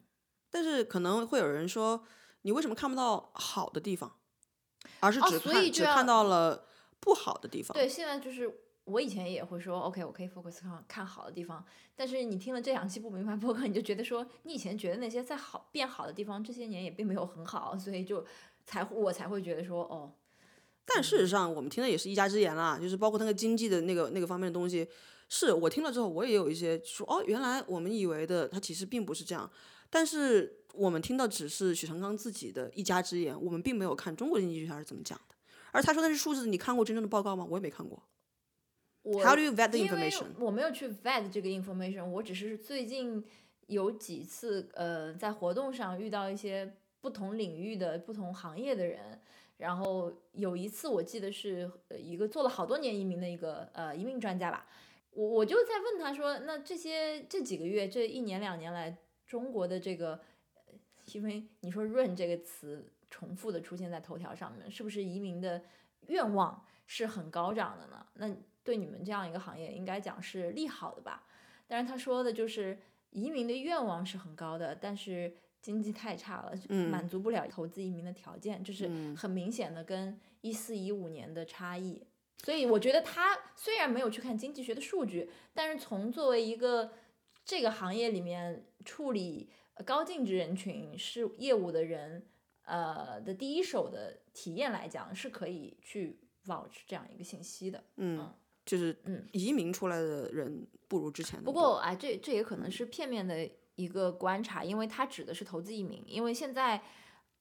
[SPEAKER 1] 但是可能会有人说，你为什么看不到好的地方，而是
[SPEAKER 2] 哦
[SPEAKER 1] 只看、只看到了不好的地方？
[SPEAKER 2] 对，现在就是我以前也会说，OK，我可以 focus 看看好的地方，但是你听了这两期不明白播客，你就觉得说，你以前觉得那些在好变好的地方，这些年也并没有很好，所以就才会我才会觉得说，哦，
[SPEAKER 1] 但事实上，我们听的也是一家之言啦，就是包括那个经济的那个那个方面的东西，是我听了之后，我也有一些说，哦，原来我们以为的，它其实并不是这样。但是我们听到只是许成刚自己的一家之言，我们并没有看中国经济学家是怎么讲的。而他说那是数字，你看过真正的报告吗？我也没看过。How do you vet the information？
[SPEAKER 2] 我没有去 vet 这个 information，我只是最近有几次呃在活动上遇到一些不同领域的不同行业的人，然后有一次我记得是一个做了好多年移民的一个呃移民专家吧，我我就在问他说，那这些这几个月这一年两年来中国的这个，呃因为你说“润”这个词重复的出现在头条上面，是不是移民的愿望是很高涨的呢？那对你们这样一个行业，应该讲是利好的吧？但是他说的就是移民的愿望是很高的，但是经济太差了，
[SPEAKER 1] 嗯
[SPEAKER 2] 满足不了投资移民的条件，就是
[SPEAKER 1] 嗯
[SPEAKER 2] 很明显的跟一四一五年的差异。所以我觉得他虽然没有去看经济学的数据，但是从作为一个这个行业里面处理呃高净值人群是业务的人，呃的第一手的体验来讲，是可以去 vouch 这样一个信息的。
[SPEAKER 1] 嗯，就是
[SPEAKER 2] 嗯
[SPEAKER 1] 移民出来的人不如之前。
[SPEAKER 2] 不过哎，这这也可能是片面的一个观察，因为它指的是投资移民，因为现在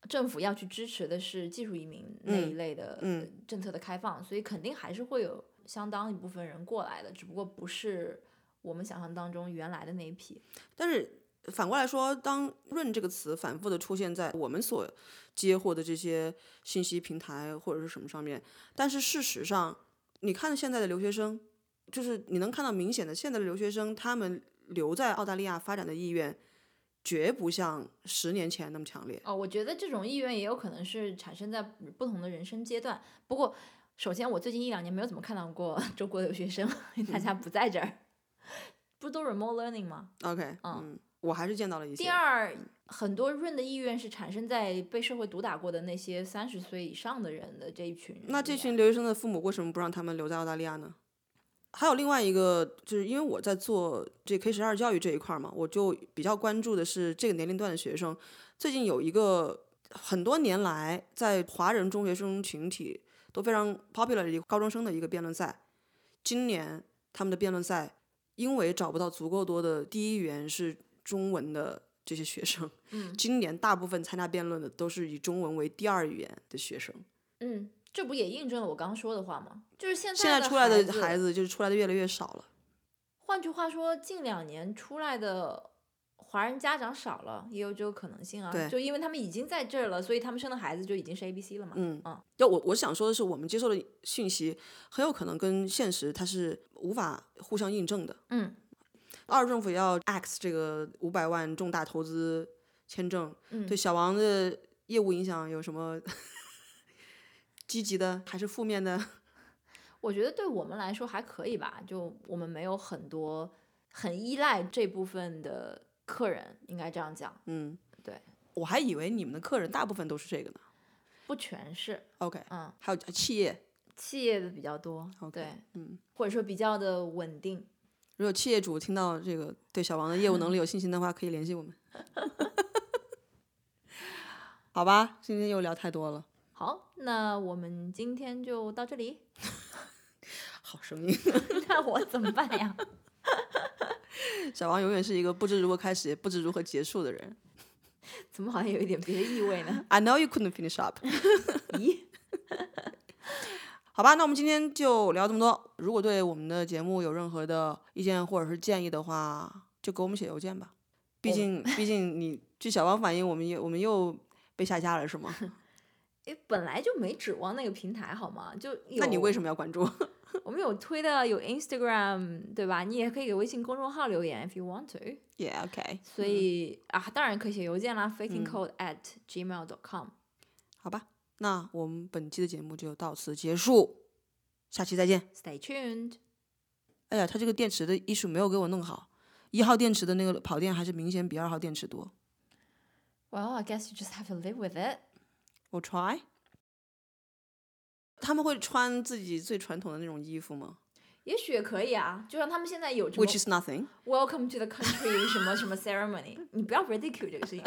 [SPEAKER 2] 政府要去支持的是技术移民那一
[SPEAKER 1] 嗯
[SPEAKER 2] 类的政策的开放，所以肯定还是会有相当一部分人过来的，只不过不是我们想象当中原来的那一批。
[SPEAKER 1] 但是反过来说，当“润”这个词反复的出现在我们所接获的这些信息平台或者是什么上面，但是事实上，你看现在的留学生，就是你能看到明显的，现在的留学生他们留在澳大利亚发展的意愿，绝不像十年前那么强烈。
[SPEAKER 2] 哦，我觉得这种意愿也有可能是产生在不同的人生阶段。不过，首先我最近一两年没有怎么看到过 中国留学生，因为大家不在这儿，不都 remote learning 吗
[SPEAKER 1] ？OK，嗯，我还是见到了一些。
[SPEAKER 2] 第二，很多润的意愿是产生在被社会毒打过的那些三十岁以上的人的这一群人。
[SPEAKER 1] 那这群留学生的父母为什么不让他们留在澳大利亚呢？还有另外一个，就是因为我在做这 K 十二教育这一块儿嘛，我就比较关注的是这个年龄段的学生。最近有一个很多年来在华人中学生群体都非常 popular 的一个高中生的一个辩论赛，今年他们的辩论赛因为找不到足够多的第一语言是中文的这些学生，
[SPEAKER 2] 嗯
[SPEAKER 1] 今年大部分参加辩论的都是以中文为第二语言的学生。
[SPEAKER 2] 嗯，这不也印证了我刚刚说的话吗？就是现在
[SPEAKER 1] 现在出来的
[SPEAKER 2] 孩
[SPEAKER 1] 孩子就是出来的越来越少了。
[SPEAKER 2] 换句话说，近两年出来的华人家长少了，也有这个可能性啊。
[SPEAKER 1] 对
[SPEAKER 2] 就因为他们已经在这儿了，所以他们生的孩子就已经是 A B C 了嘛。
[SPEAKER 1] 嗯
[SPEAKER 2] 嗯，
[SPEAKER 1] 就我我想说的是，我们接受的讯息很有可能跟现实它是无法互相印证的。
[SPEAKER 2] 嗯
[SPEAKER 1] 澳洲政府要 X 这个五百万重大投资签证，
[SPEAKER 2] 嗯
[SPEAKER 1] 对小王的业务影响有什么积极的还是负面的？
[SPEAKER 2] 我觉得对我们来说还可以吧，就我们没有很多很依赖这部分的客人，应该这样讲，
[SPEAKER 1] 嗯，
[SPEAKER 2] 对，
[SPEAKER 1] 我还以为你们的客人大部分都是这个呢。
[SPEAKER 2] 不全是
[SPEAKER 1] ，OK，
[SPEAKER 2] 嗯，
[SPEAKER 1] 还有企业，
[SPEAKER 2] 企业的比较多
[SPEAKER 1] OK，
[SPEAKER 2] 对，
[SPEAKER 1] 嗯，
[SPEAKER 2] 或者说比较的稳定。
[SPEAKER 1] 如果企业主听到这个对小王的业务能力有信心的话，可以联系我们。好吧，今天又聊太多了，
[SPEAKER 2] 好，那我们今天就到这里。
[SPEAKER 1] 好声音。
[SPEAKER 2] 那我怎么办呀？
[SPEAKER 1] 小王永远是一个不知如何开始，也不知如何结束的人。
[SPEAKER 2] 怎么好像有一点别的意味呢
[SPEAKER 1] ？I know you couldn't finish up。
[SPEAKER 2] 咦，
[SPEAKER 1] 好吧，那我们今天就聊这么多。如果对我们的节目有任何的意见或者是建议的话，就给我们写邮件吧。毕竟，毕竟你据小王反映，我们又我们又被下架了，是吗？
[SPEAKER 2] 诶，本来就没指望那个平台好吗？就有
[SPEAKER 1] 那你为什么要关注？
[SPEAKER 2] 我们有推的，有 Instagram，对吧？你也可以给微信公众号留言，if you want to。
[SPEAKER 1] Yeah, OK。
[SPEAKER 2] 所以、啊，当然可以写邮件啦，fakingcode at gmail dot com。
[SPEAKER 1] 好吧，那我们本期的节目就到此结束，下期再见。
[SPEAKER 2] Stay tuned。
[SPEAKER 1] 哎呀，它这个电池的艺术没有给我弄好，一号电池的那个跑电还是明显比二号电池多。
[SPEAKER 2] Well, I guess you just have to live with it.
[SPEAKER 1] 我 try。他们会穿自己最传统的那种衣服吗
[SPEAKER 2] 也许也可以啊，就像他们现在有这么
[SPEAKER 1] ？Which is nothing。
[SPEAKER 2] Welcome to the country 什么什么 ceremony，你不要 ridicule 这个事情。